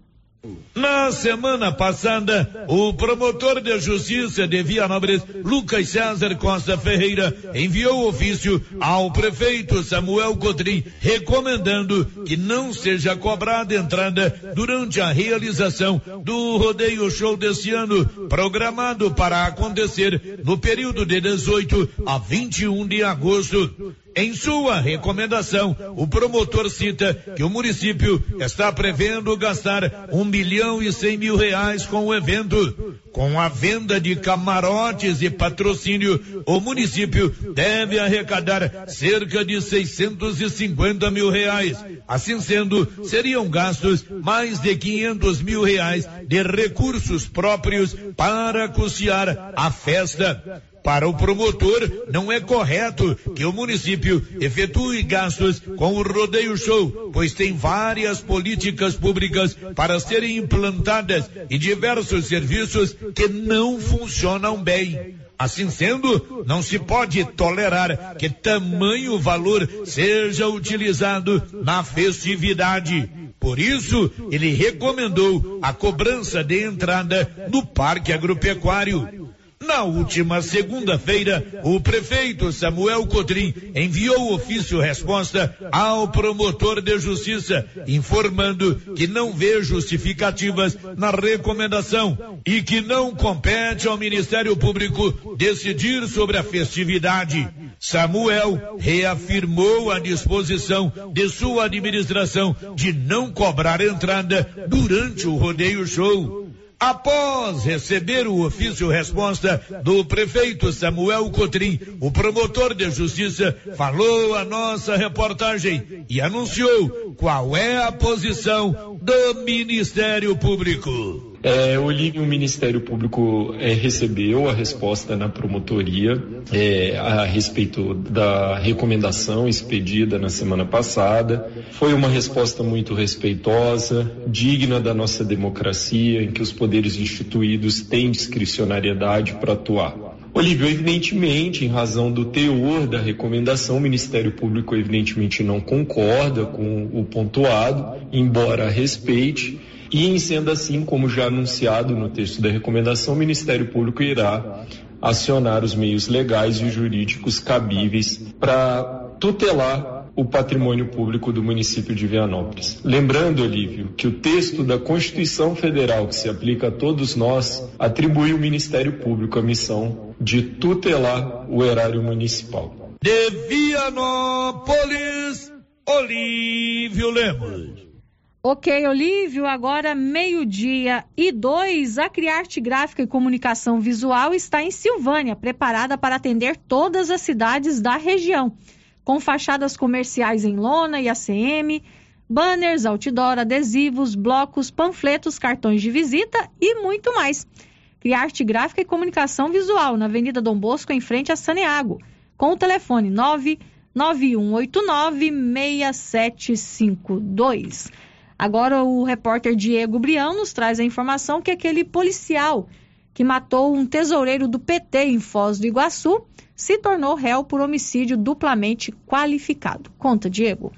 Na semana passada, o promotor de justiça de Vianópolis, Lucas César Costa Ferreira, enviou ofício ao prefeito Samuel Cotrim, recomendando que não seja cobrada entrada durante a realização do rodeio show deste ano, programado para acontecer no período de 18 a 21 de agosto. Em sua recomendação, o promotor cita que o município está prevendo gastar um milhão e cem mil reais com o evento. Com a venda de camarotes e patrocínio, o município deve arrecadar cerca de 650 mil reais. Assim sendo, seriam gastos mais de 500 mil reais de recursos próprios para custear a festa. Para o promotor, não é correto que o município efetue gastos com o rodeio show, pois tem várias políticas públicas para serem implantadas e diversos serviços que não funcionam bem. Assim sendo, não se pode tolerar que tamanho valor seja utilizado na festividade. Por isso, ele recomendou a cobrança de entrada no Parque Agropecuário. Na última segunda-feira, o prefeito Samuel Cotrim enviou ofício resposta ao promotor de justiça, informando que não vê justificativas na recomendação e que não compete ao Ministério Público decidir sobre a festividade. Samuel reafirmou a disposição de sua administração de não cobrar entrada durante o rodeio show. Após receber o ofício resposta do prefeito Samuel Cotrim, o promotor de justiça falou a nossa reportagem e anunciou qual é a posição do Ministério Público. É, Olívio, o Ministério Público é, recebeu a resposta na promotoria é, a respeito da recomendação expedida na semana passada. Foi uma resposta muito respeitosa, digna da nossa democracia, em que os poderes instituídos têm discricionariedade para atuar. Olívio, evidentemente, em razão do teor da recomendação, o Ministério Público evidentemente não concorda com o pontuado, embora respeite. E, sendo assim, como já anunciado no texto da recomendação, o Ministério Público irá acionar os meios legais e jurídicos cabíveis para tutelar o patrimônio público do município de Vianópolis. Lembrando, Olívio, que o texto da Constituição Federal que se aplica a todos nós atribui ao Ministério Público a missão de tutelar o erário municipal. De Vianópolis, Olívio Lemos. Ok, Olívio, agora meio-dia e dois, a Criarte Gráfica e Comunicação Visual está em Silvânia, preparada para atender todas as cidades da região, com fachadas comerciais em lona e ACM, banners, outdoor, adesivos, blocos, panfletos, cartões de visita e muito mais. Criarte Gráfica e Comunicação Visual, na Avenida Dom Bosco, em frente a Saneago, com o telefone 99189 6752. Agora o repórter Diego Brião nos traz a informação que aquele policial que matou um tesoureiro do PT em Foz do Iguaçu se tornou réu por homicídio duplamente qualificado. Conta, Diego.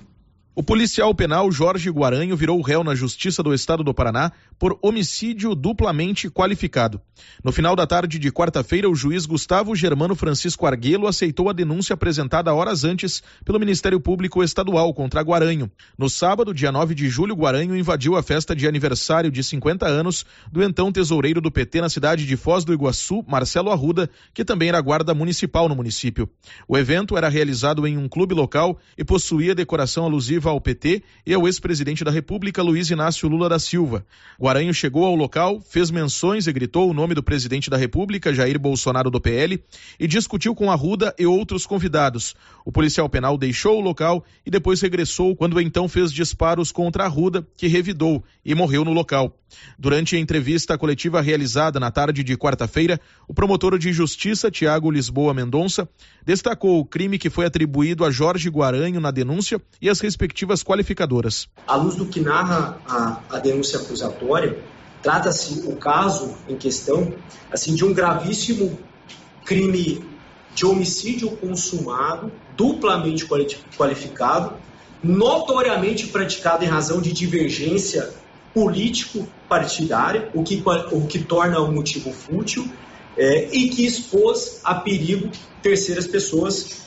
O policial penal Jorge Guaranho virou réu na Justiça do Estado do Paraná por homicídio duplamente qualificado. No final da tarde de quarta-feira, o juiz Gustavo Germano Francisco Arguelo aceitou a denúncia apresentada horas antes pelo Ministério Público Estadual contra Guaranho. No sábado, dia 9 de julho, Guaranho invadiu a festa de aniversário de 50 anos do então tesoureiro do PT na cidade de Foz do Iguaçu, Marcelo Arruda, que também era guarda municipal no município. O evento era realizado em um clube local e possuía decoração alusiva ao PT e ao ex-presidente da República, Luiz Inácio Lula da Silva. Guaranho chegou ao local, fez menções e gritou o nome do presidente da República, Jair Bolsonaro do PL, e discutiu com Arruda e outros convidados. O policial penal deixou o local e depois regressou quando então fez disparos contra Arruda, que revidou e morreu no local. Durante a entrevista coletiva realizada na tarde de quarta-feira, o promotor de justiça, Tiago Lisboa Mendonça, destacou o crime que foi atribuído a Jorge Guaranho na denúncia e as respectivas qualificadoras. À luz do que narra a, a denúncia acusatória, trata-se o caso em questão assim de um gravíssimo crime de homicídio consumado, duplamente qualificado, notoriamente praticado em razão de divergência político-partidária, o que, o que torna o motivo fútil, é, e que expôs a perigo terceiras pessoas,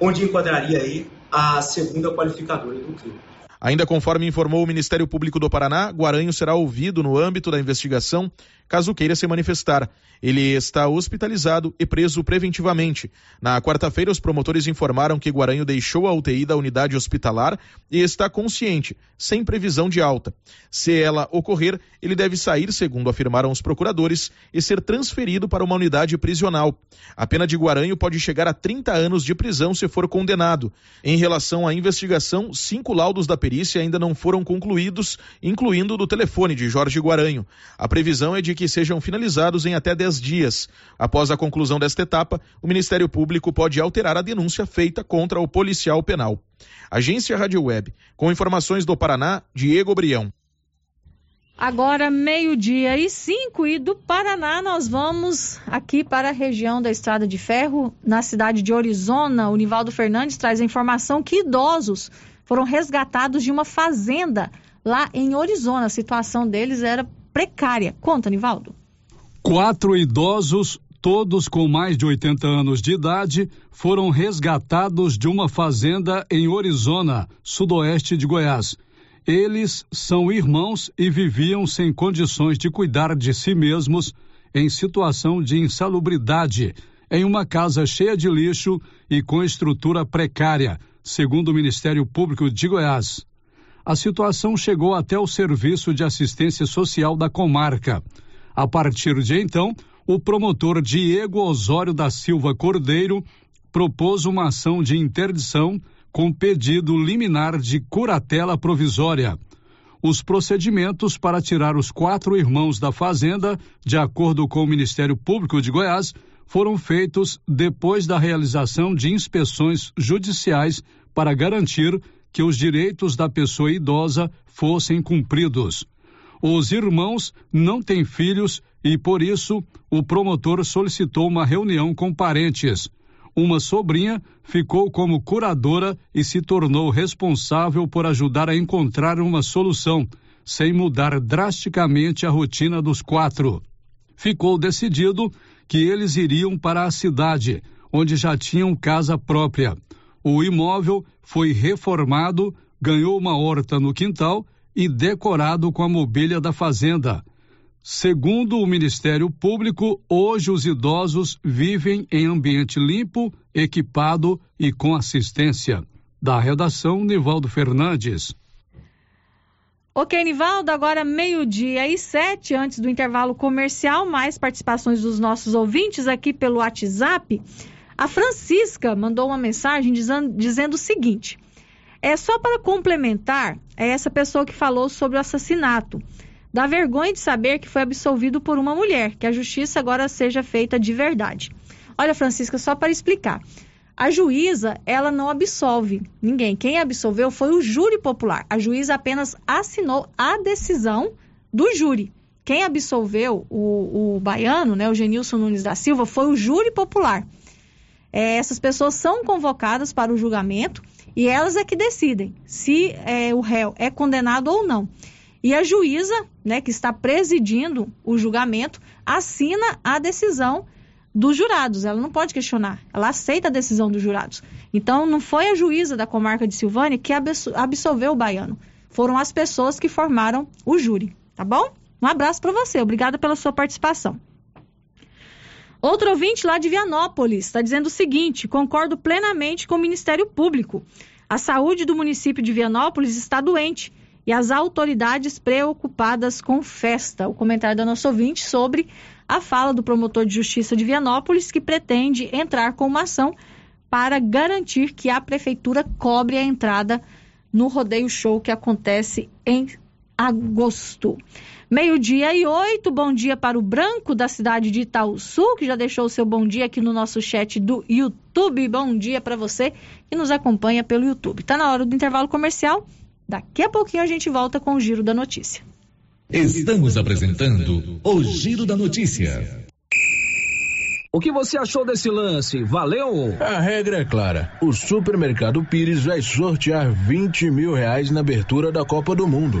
onde enquadraria aí a segunda qualificadora do crime. Ainda conforme informou o Ministério Público do Paraná, Guaranho será ouvido no âmbito da investigação caso queira se manifestar. Ele está hospitalizado e preso preventivamente. Na quarta-feira, os promotores informaram que Guaranho deixou a UTI da unidade hospitalar e está consciente, sem previsão de alta. Se ela ocorrer, ele deve sair, segundo afirmaram os procuradores, e ser transferido para uma unidade prisional. A pena de Guaranho pode chegar a 30 anos de prisão se for condenado. Em relação à investigação, cinco laudos da perícia ainda não foram concluídos, incluindo do telefone de Jorge Guaranho. A previsão é de que sejam finalizados em até 10 dias. Após a conclusão desta etapa, o Ministério Público pode alterar a denúncia feita contra o policial penal. Agência Rádio Web, com informações do Paraná, Diego Brião. Agora, meio-dia e cinco, e do Paraná nós vamos aqui para a região da Estrada de Ferro, na cidade de Orizona. O Nivaldo Fernandes traz a informação que idosos foram resgatados de uma fazenda lá em Orizona. A situação deles era precária. Conta, Nivaldo. Quatro idosos, todos com mais de 80 anos de idade, foram resgatados de uma fazenda em Orizona, sudoeste de Goiás. Eles são irmãos e viviam sem condições de cuidar de si mesmos, em situação de insalubridade, em uma casa cheia de lixo e com estrutura precária, segundo o Ministério Público de Goiás a situação chegou até o Serviço de Assistência Social da comarca. A partir de então, o promotor Diego Osório da Silva Cordeiro propôs uma ação de interdição com pedido liminar de curatela provisória. Os procedimentos para tirar os quatro irmãos da fazenda, de acordo com o Ministério Público de Goiás, foram feitos depois da realização de inspeções judiciais para garantir que os direitos da pessoa idosa fossem cumpridos. Os irmãos não têm filhos e, por isso, o promotor solicitou uma reunião com parentes. Uma sobrinha ficou como curadora e se tornou responsável por ajudar a encontrar uma solução, sem mudar drasticamente a rotina dos quatro. Ficou decidido que eles iriam para a cidade, onde já tinham casa própria. O imóvel foi reformado, ganhou uma horta no quintal e decorado com a mobília da fazenda. Segundo o Ministério Público, hoje os idosos vivem em ambiente limpo, equipado e com assistência. Da redação, Nivaldo Fernandes. Ok, Nivaldo, agora meio-dia e sete, antes do intervalo comercial, mais participações dos nossos ouvintes aqui pelo WhatsApp. A Francisca mandou uma mensagem dizendo, dizendo o seguinte: é só para complementar é essa pessoa que falou sobre o assassinato. Dá vergonha de saber que foi absolvido por uma mulher, que a justiça agora seja feita de verdade. Olha, Francisca, só para explicar. A juíza, ela não absolve ninguém. Quem absolveu foi o júri popular. A juíza apenas assinou a decisão do júri. Quem absolveu o, o baiano, né, o Genilson Nunes da Silva, foi o júri popular. É, essas pessoas são convocadas para o julgamento e elas é que decidem se é, o réu é condenado ou não. E a juíza, né, que está presidindo o julgamento, assina a decisão dos jurados. Ela não pode questionar, ela aceita a decisão dos jurados. Então, não foi a juíza da comarca de Silvânia que absolveu o baiano. Foram as pessoas que formaram o júri, tá bom? Um abraço para você, obrigada pela sua participação. Outro ouvinte lá de Vianópolis está dizendo o seguinte: concordo plenamente com o Ministério Público. A saúde do município de Vianópolis está doente e as autoridades preocupadas com festa. O comentário da nossa ouvinte sobre a fala do promotor de justiça de Vianópolis que pretende entrar com uma ação para garantir que a prefeitura cobre a entrada no rodeio show que acontece em agosto. Meio-dia e oito, bom dia para o Branco da cidade de Itaúsu, que já deixou o seu bom dia aqui no nosso chat do YouTube. Bom dia para você que nos acompanha pelo YouTube. Tá na hora do intervalo comercial. Daqui a pouquinho a gente volta com o Giro da Notícia. Estamos apresentando o Giro da Notícia. O que você achou desse lance? Valeu? A regra é clara. O supermercado Pires vai sortear 20 mil reais na abertura da Copa do Mundo.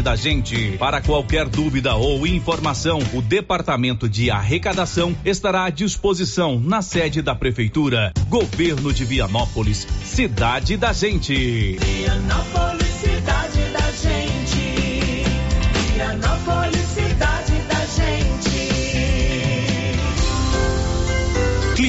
da gente. Para qualquer dúvida ou informação, o Departamento de Arrecadação estará à disposição na sede da Prefeitura. Governo de Vianópolis, cidade da gente. Vianópolis, cidade da gente. Vianópolis,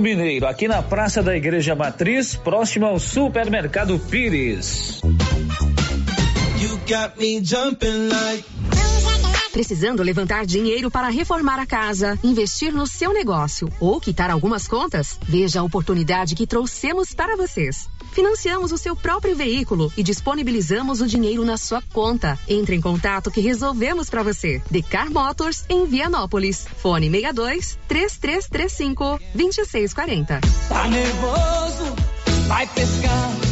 Mineiro, aqui na Praça da Igreja Matriz, próximo ao Supermercado Pires. You got me jumping like. Precisando levantar dinheiro para reformar a casa, investir no seu negócio ou quitar algumas contas? Veja a oportunidade que trouxemos para vocês. Financiamos o seu próprio veículo e disponibilizamos o dinheiro na sua conta. Entre em contato que resolvemos para você. Decar Motors em Vianópolis. Fone 62 3335 2640. Tá nervoso? Vai pescar.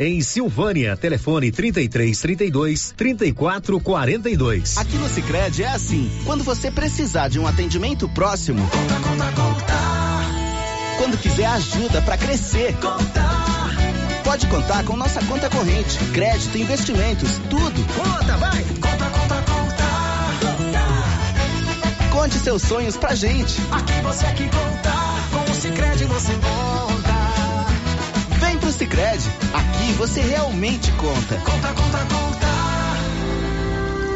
em Silvânia. Telefone 33 32 34 42. Aqui no Sicredi é assim. Quando você precisar de um atendimento próximo, Conta, conta, conta. quando quiser ajuda para crescer, pode contar com nossa conta corrente, crédito, investimentos, tudo. Conta, vai. Conta, conta, conta. Conte seus sonhos pra gente. Aqui você é que conta, com o Cicred você conta. Pro Cicred, aqui você realmente conta. Conta, conta, conta.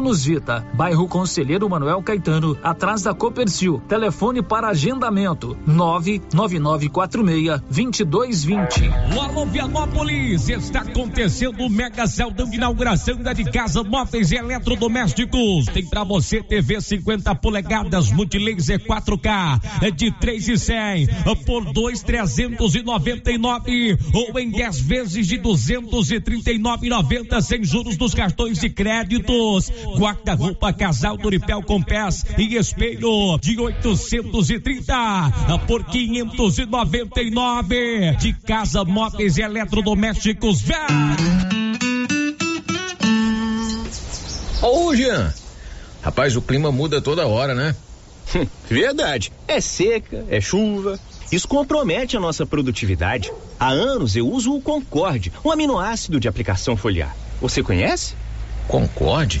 Vita, bairro Conselheiro Manuel Caetano, atrás da Copercil. Telefone para agendamento: 99946-2220. Alô, Vianópolis, está acontecendo o mega saldão de inauguração da de casa, móveis e eletrodomésticos. Tem para você TV 50 polegadas, multilaser 4K, é de 3 e 100 por 2,399 ou em 10 vezes de 239,90 sem juros dos cartões de créditos. Guarda-roupa casal Doripel com pés e espelho de 830 por 599 de casa, móveis e eletrodomésticos. Vem! Ô, Jean. Rapaz, o clima muda toda hora, né? Verdade. É seca, é chuva. Isso compromete a nossa produtividade. Há anos eu uso o Concorde, um aminoácido de aplicação foliar. Você conhece? Concorde?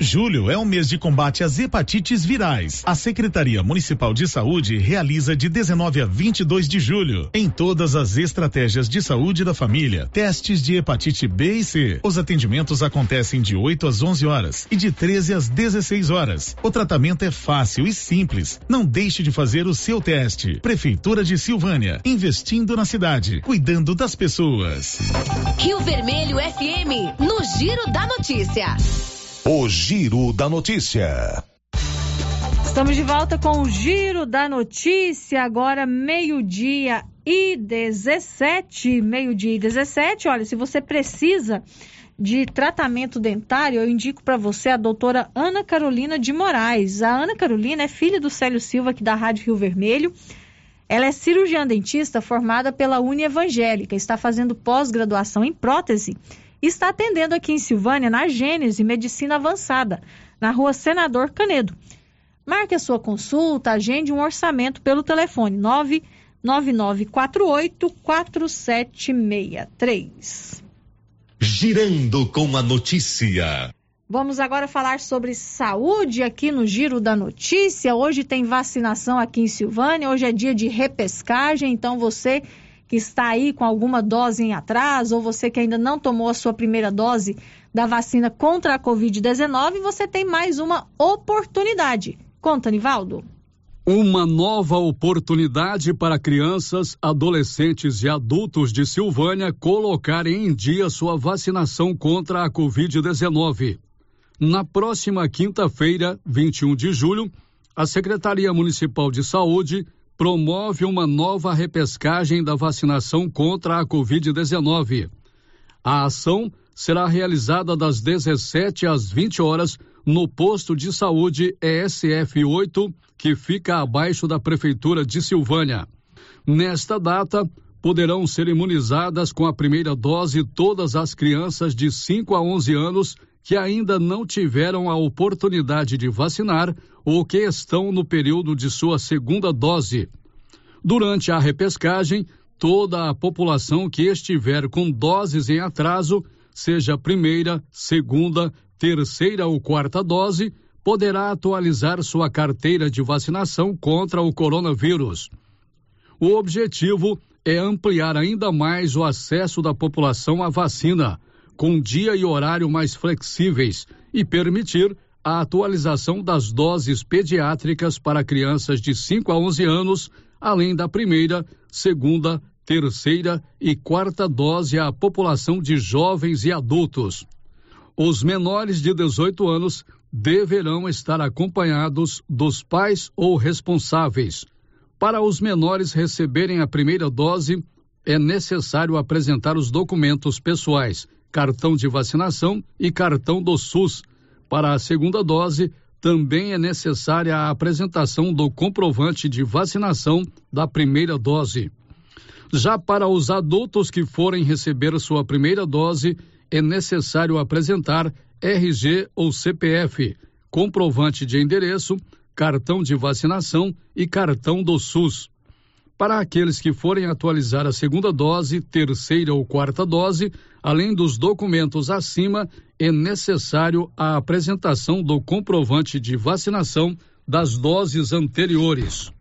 Julho é um mês de combate às hepatites virais. A Secretaria Municipal de Saúde realiza de 19 a 22 de julho, em todas as estratégias de saúde da família, testes de hepatite B e C. Os atendimentos acontecem de 8 às 11 horas e de 13 às 16 horas. O tratamento é fácil e simples. Não deixe de fazer o seu teste. Prefeitura de Silvânia, investindo na cidade, cuidando das pessoas. Rio Vermelho FM, no Giro da Notícia. O Giro da Notícia. Estamos de volta com o Giro da Notícia, agora meio-dia e 17. Meio-dia e 17. Olha, se você precisa de tratamento dentário, eu indico para você a doutora Ana Carolina de Moraes. A Ana Carolina é filha do Célio Silva, aqui da Rádio Rio Vermelho. Ela é cirurgiã dentista formada pela Uni Evangélica, está fazendo pós-graduação em prótese está atendendo aqui em Silvânia, na Gênese Medicina Avançada, na rua Senador Canedo. Marque a sua consulta, agende um orçamento pelo telefone 99948 4763. Girando com a notícia. Vamos agora falar sobre saúde aqui no Giro da Notícia. Hoje tem vacinação aqui em Silvânia, hoje é dia de repescagem, então você que está aí com alguma dose em atraso, ou você que ainda não tomou a sua primeira dose da vacina contra a Covid-19, você tem mais uma oportunidade. Conta, Nivaldo. Uma nova oportunidade para crianças, adolescentes e adultos de Silvânia colocarem em dia sua vacinação contra a Covid-19. Na próxima quinta-feira, 21 de julho, a Secretaria Municipal de Saúde promove uma nova repescagem da vacinação contra a Covid-19. A ação será realizada das 17 às 20 horas no posto de saúde ESF 8, que fica abaixo da Prefeitura de Silvânia. Nesta data, poderão ser imunizadas com a primeira dose todas as crianças de 5 a 11 anos que ainda não tiveram a oportunidade de vacinar ou que estão no período de sua segunda dose. Durante a repescagem, toda a população que estiver com doses em atraso, seja primeira, segunda, terceira ou quarta dose, poderá atualizar sua carteira de vacinação contra o coronavírus. O objetivo é ampliar ainda mais o acesso da população à vacina, com dia e horário mais flexíveis e permitir a atualização das doses pediátricas para crianças de 5 a 11 anos, além da primeira, segunda, terceira e quarta dose à população de jovens e adultos. Os menores de 18 anos deverão estar acompanhados dos pais ou responsáveis. Para os menores receberem a primeira dose, é necessário apresentar os documentos pessoais, cartão de vacinação e cartão do SUS. Para a segunda dose, também é necessária a apresentação do comprovante de vacinação da primeira dose. Já para os adultos que forem receber sua primeira dose, é necessário apresentar RG ou CPF, comprovante de endereço, cartão de vacinação e cartão do SUS. Para aqueles que forem atualizar a segunda dose, terceira ou quarta dose, além dos documentos acima, é necessário a apresentação do comprovante de vacinação das doses anteriores.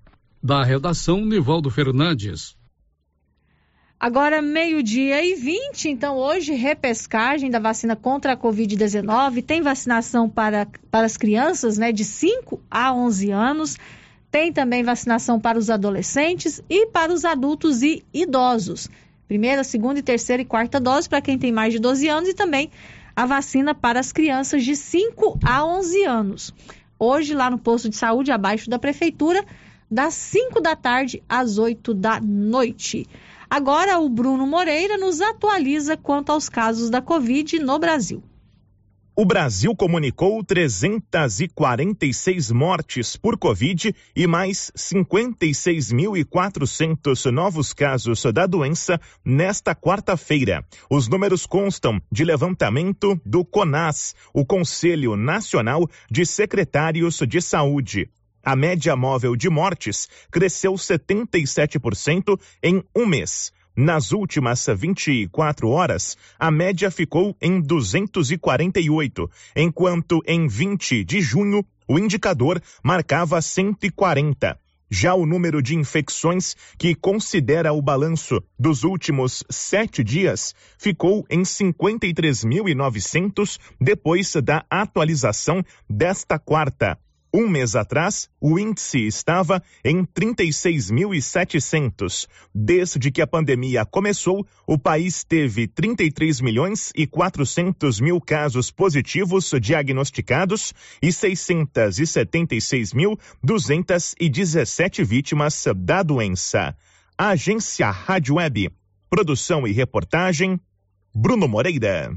Da redação, Nivaldo Fernandes. Agora, meio-dia e 20, então hoje, repescagem da vacina contra a Covid-19. Tem vacinação para, para as crianças né, de 5 a 11 anos. Tem também vacinação para os adolescentes e para os adultos e idosos. Primeira, segunda, terceira e quarta dose para quem tem mais de 12 anos e também a vacina para as crianças de 5 a 11 anos. Hoje, lá no posto de saúde, abaixo da prefeitura, das 5 da tarde às 8 da noite. Agora, o Bruno Moreira nos atualiza quanto aos casos da Covid no Brasil. O Brasil comunicou 346 mortes por Covid e mais 56.400 novos casos da doença nesta quarta-feira. Os números constam de levantamento do CONAS, o Conselho Nacional de Secretários de Saúde. A média móvel de mortes cresceu 77% em um mês. Nas últimas 24 horas, a média ficou em 248, enquanto em 20 de junho o indicador marcava 140. Já o número de infecções, que considera o balanço dos últimos sete dias, ficou em 53.900 depois da atualização desta quarta. Um mês atrás, o índice estava em 36.700. Desde que a pandemia começou, o país teve 33 milhões e 400 mil casos positivos diagnosticados e 676.217 vítimas da doença. Agência Rádio Web. Produção e reportagem, Bruno Moreira.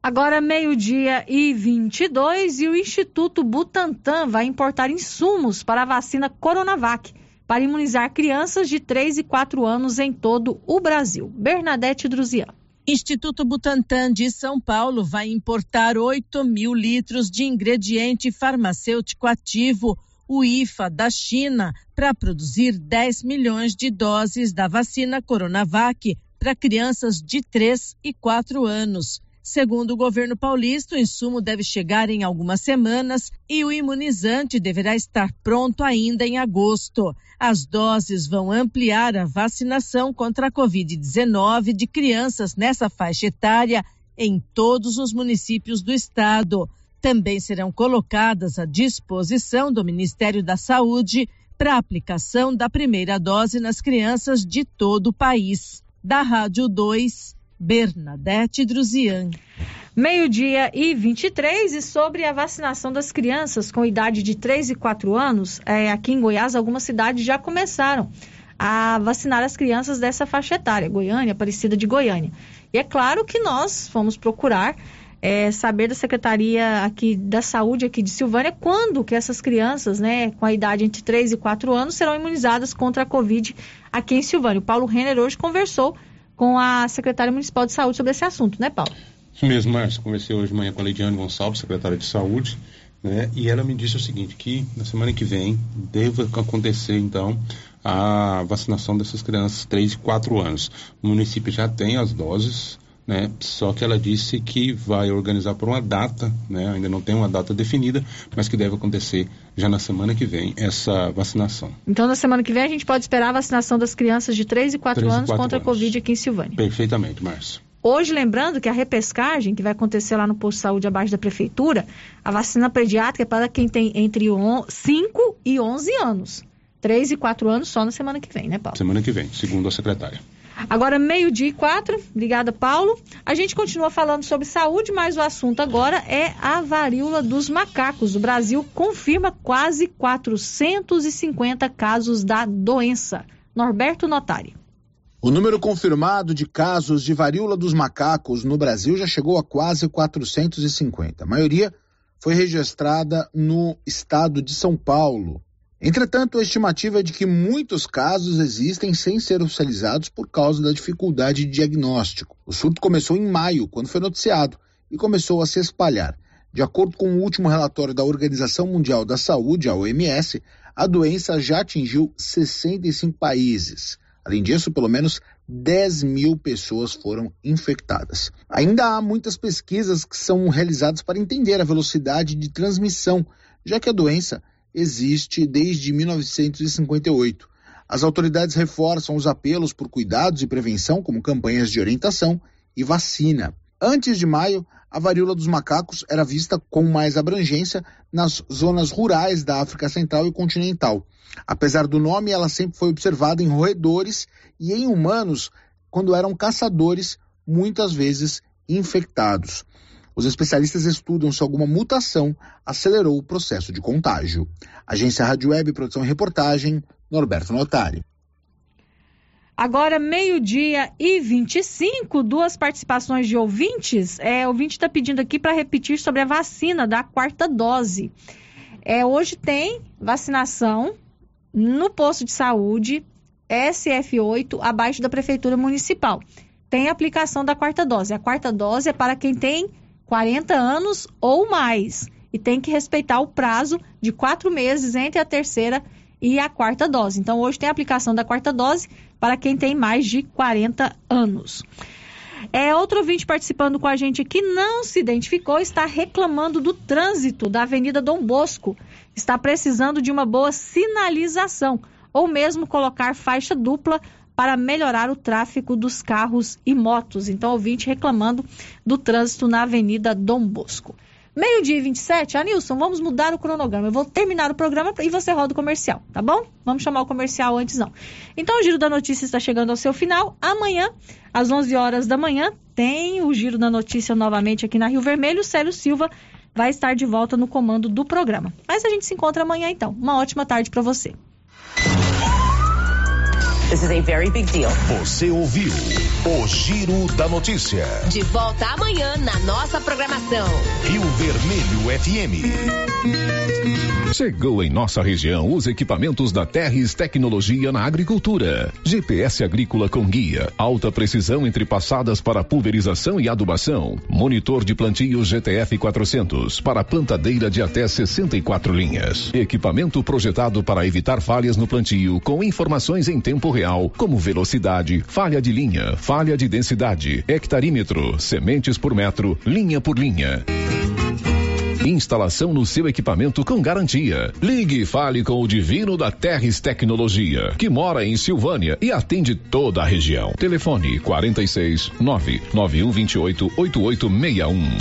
Agora, meio-dia e 22, e o Instituto Butantan vai importar insumos para a vacina Coronavac para imunizar crianças de 3 e 4 anos em todo o Brasil. Bernadette Druzian. Instituto Butantan de São Paulo vai importar 8 mil litros de ingrediente farmacêutico ativo, o IFA, da China, para produzir 10 milhões de doses da vacina Coronavac para crianças de 3 e 4 anos. Segundo o governo paulista, o insumo deve chegar em algumas semanas e o imunizante deverá estar pronto ainda em agosto. As doses vão ampliar a vacinação contra a Covid-19 de crianças nessa faixa etária em todos os municípios do estado. Também serão colocadas à disposição do Ministério da Saúde para aplicação da primeira dose nas crianças de todo o país. Da Rádio 2, Bernadette Druzian. Meio-dia e 23, e sobre a vacinação das crianças com idade de 3 e 4 anos, é, aqui em Goiás, algumas cidades já começaram a vacinar as crianças dessa faixa etária, Goiânia, Aparecida de Goiânia. E é claro que nós fomos procurar é, saber da Secretaria aqui da Saúde aqui de Silvânia quando que essas crianças, né, com a idade entre 3 e 4 anos serão imunizadas contra a Covid aqui em Silvânia. O Paulo Renner hoje conversou com a secretária municipal de saúde sobre esse assunto, né, Paulo? Isso mesmo, Márcio. Conversei hoje de manhã com a Leidiane Gonçalves, secretária de saúde, né? E ela me disse o seguinte, que na semana que vem deve acontecer, então, a vacinação dessas crianças 3 e 4 anos. O município já tem as doses, né? Só que ela disse que vai organizar por uma data, né? Ainda não tem uma data definida, mas que deve acontecer já na semana que vem essa vacinação. Então, na semana que vem a gente pode esperar a vacinação das crianças de 3 e 4 3 anos 4 contra anos. a Covid aqui em Silvânia. Perfeitamente, Márcio. Hoje, lembrando que a repescagem, que vai acontecer lá no posto de saúde abaixo da prefeitura, a vacina pediátrica é para quem tem entre 5 e 11 anos. 3 e 4 anos só na semana que vem, né, Paulo? Semana que vem, segundo a secretária. Agora, meio-dia e quatro. Obrigada, Paulo. A gente continua falando sobre saúde, mas o assunto agora é a varíola dos macacos. O Brasil confirma quase 450 casos da doença. Norberto Notari. O número confirmado de casos de varíola dos macacos no Brasil já chegou a quase 450. A maioria foi registrada no estado de São Paulo. Entretanto, a estimativa é de que muitos casos existem sem ser oficializados por causa da dificuldade de diagnóstico. O surto começou em maio, quando foi noticiado, e começou a se espalhar. De acordo com o último relatório da Organização Mundial da Saúde, a OMS, a doença já atingiu 65 países. Além disso, pelo menos 10 mil pessoas foram infectadas. Ainda há muitas pesquisas que são realizadas para entender a velocidade de transmissão, já que a doença existe desde 1958. As autoridades reforçam os apelos por cuidados e prevenção, como campanhas de orientação e vacina. Antes de maio, a varíola dos macacos era vista com mais abrangência nas zonas rurais da África Central e Continental. Apesar do nome, ela sempre foi observada em roedores e em humanos quando eram caçadores, muitas vezes infectados. Os especialistas estudam se alguma mutação acelerou o processo de contágio. Agência Rádio Web, produção e reportagem, Norberto Notari. Agora, meio-dia e 25, duas participações de ouvintes. É, o ouvinte está pedindo aqui para repetir sobre a vacina da quarta dose. É, hoje tem vacinação no posto de saúde SF8, abaixo da Prefeitura Municipal. Tem aplicação da quarta dose. A quarta dose é para quem tem 40 anos ou mais. E tem que respeitar o prazo de quatro meses entre a terceira e a quarta dose. Então, hoje tem a aplicação da quarta dose para quem tem mais de 40 anos. É outro ouvinte participando com a gente que não se identificou, está reclamando do trânsito da Avenida Dom Bosco. Está precisando de uma boa sinalização ou mesmo colocar faixa dupla para melhorar o tráfego dos carros e motos. Então, ouvinte reclamando do trânsito na Avenida Dom Bosco. Meio-dia e 27, Anilson, vamos mudar o cronograma. Eu vou terminar o programa e você roda o comercial, tá bom? Vamos chamar o comercial antes, não. Então, o Giro da Notícia está chegando ao seu final. Amanhã, às 11 horas da manhã, tem o Giro da Notícia novamente aqui na Rio Vermelho. O Célio Silva vai estar de volta no comando do programa. Mas a gente se encontra amanhã, então. Uma ótima tarde para você. This is a very big deal. Você ouviu o Giro da Notícia. De volta amanhã na nossa programação. Rio Vermelho FM. Chegou em nossa região os equipamentos da Terres Tecnologia na Agricultura. GPS agrícola com guia, alta precisão entre passadas para pulverização e adubação. Monitor de plantio GTF 400 para plantadeira de até 64 linhas. Equipamento projetado para evitar falhas no plantio com informações em tempo real, como velocidade, falha de linha, falha de densidade, hectarímetro, sementes por metro, linha por linha. Instalação no seu equipamento com garantia. Ligue e fale com o Divino da Terres Tecnologia, que mora em Silvânia e atende toda a região. Telefone 46 99128 8861.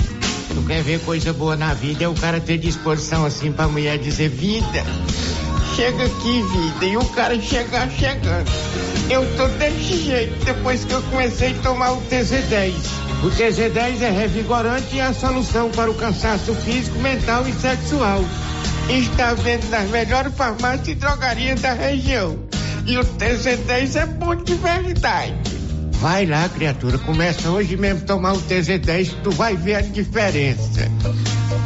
Tu quer ver coisa boa na vida é o cara ter disposição assim pra mulher dizer vida. Chega aqui, vida, e o cara chegar chegando. Eu tô desse jeito depois que eu comecei a tomar o TZ10. O TZ10 é revigorante e a solução para o cansaço físico, mental e sexual. Está vendo nas melhores farmácias e drogarias da região. E o TZ10 é bom de verdade. Vai lá, criatura, começa hoje mesmo a tomar o TZ10 tu vai ver a diferença.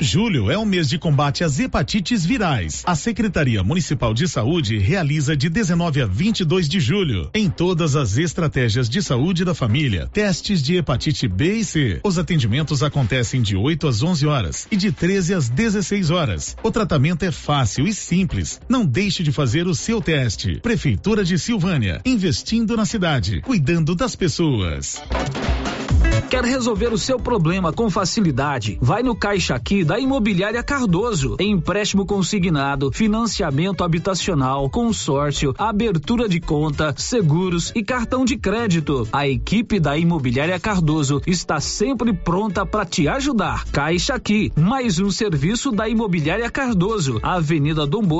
Julho é o mês de combate às hepatites virais. A Secretaria Municipal de Saúde realiza de 19 a 22 de julho, em todas as estratégias de saúde da família, testes de hepatite B e C. Os atendimentos acontecem de 8 às 11 horas e de 13 às 16 horas. O tratamento é fácil e simples. Não deixe de fazer o seu teste. Prefeitura de Silvânia, investindo na cidade, cuidando das pessoas. Quer resolver o seu problema com facilidade? Vai no Caixa Aqui da Imobiliária Cardoso. Empréstimo consignado, financiamento habitacional, consórcio, abertura de conta, seguros e cartão de crédito. A equipe da Imobiliária Cardoso está sempre pronta para te ajudar. Caixa Aqui, mais um serviço da Imobiliária Cardoso, Avenida Dom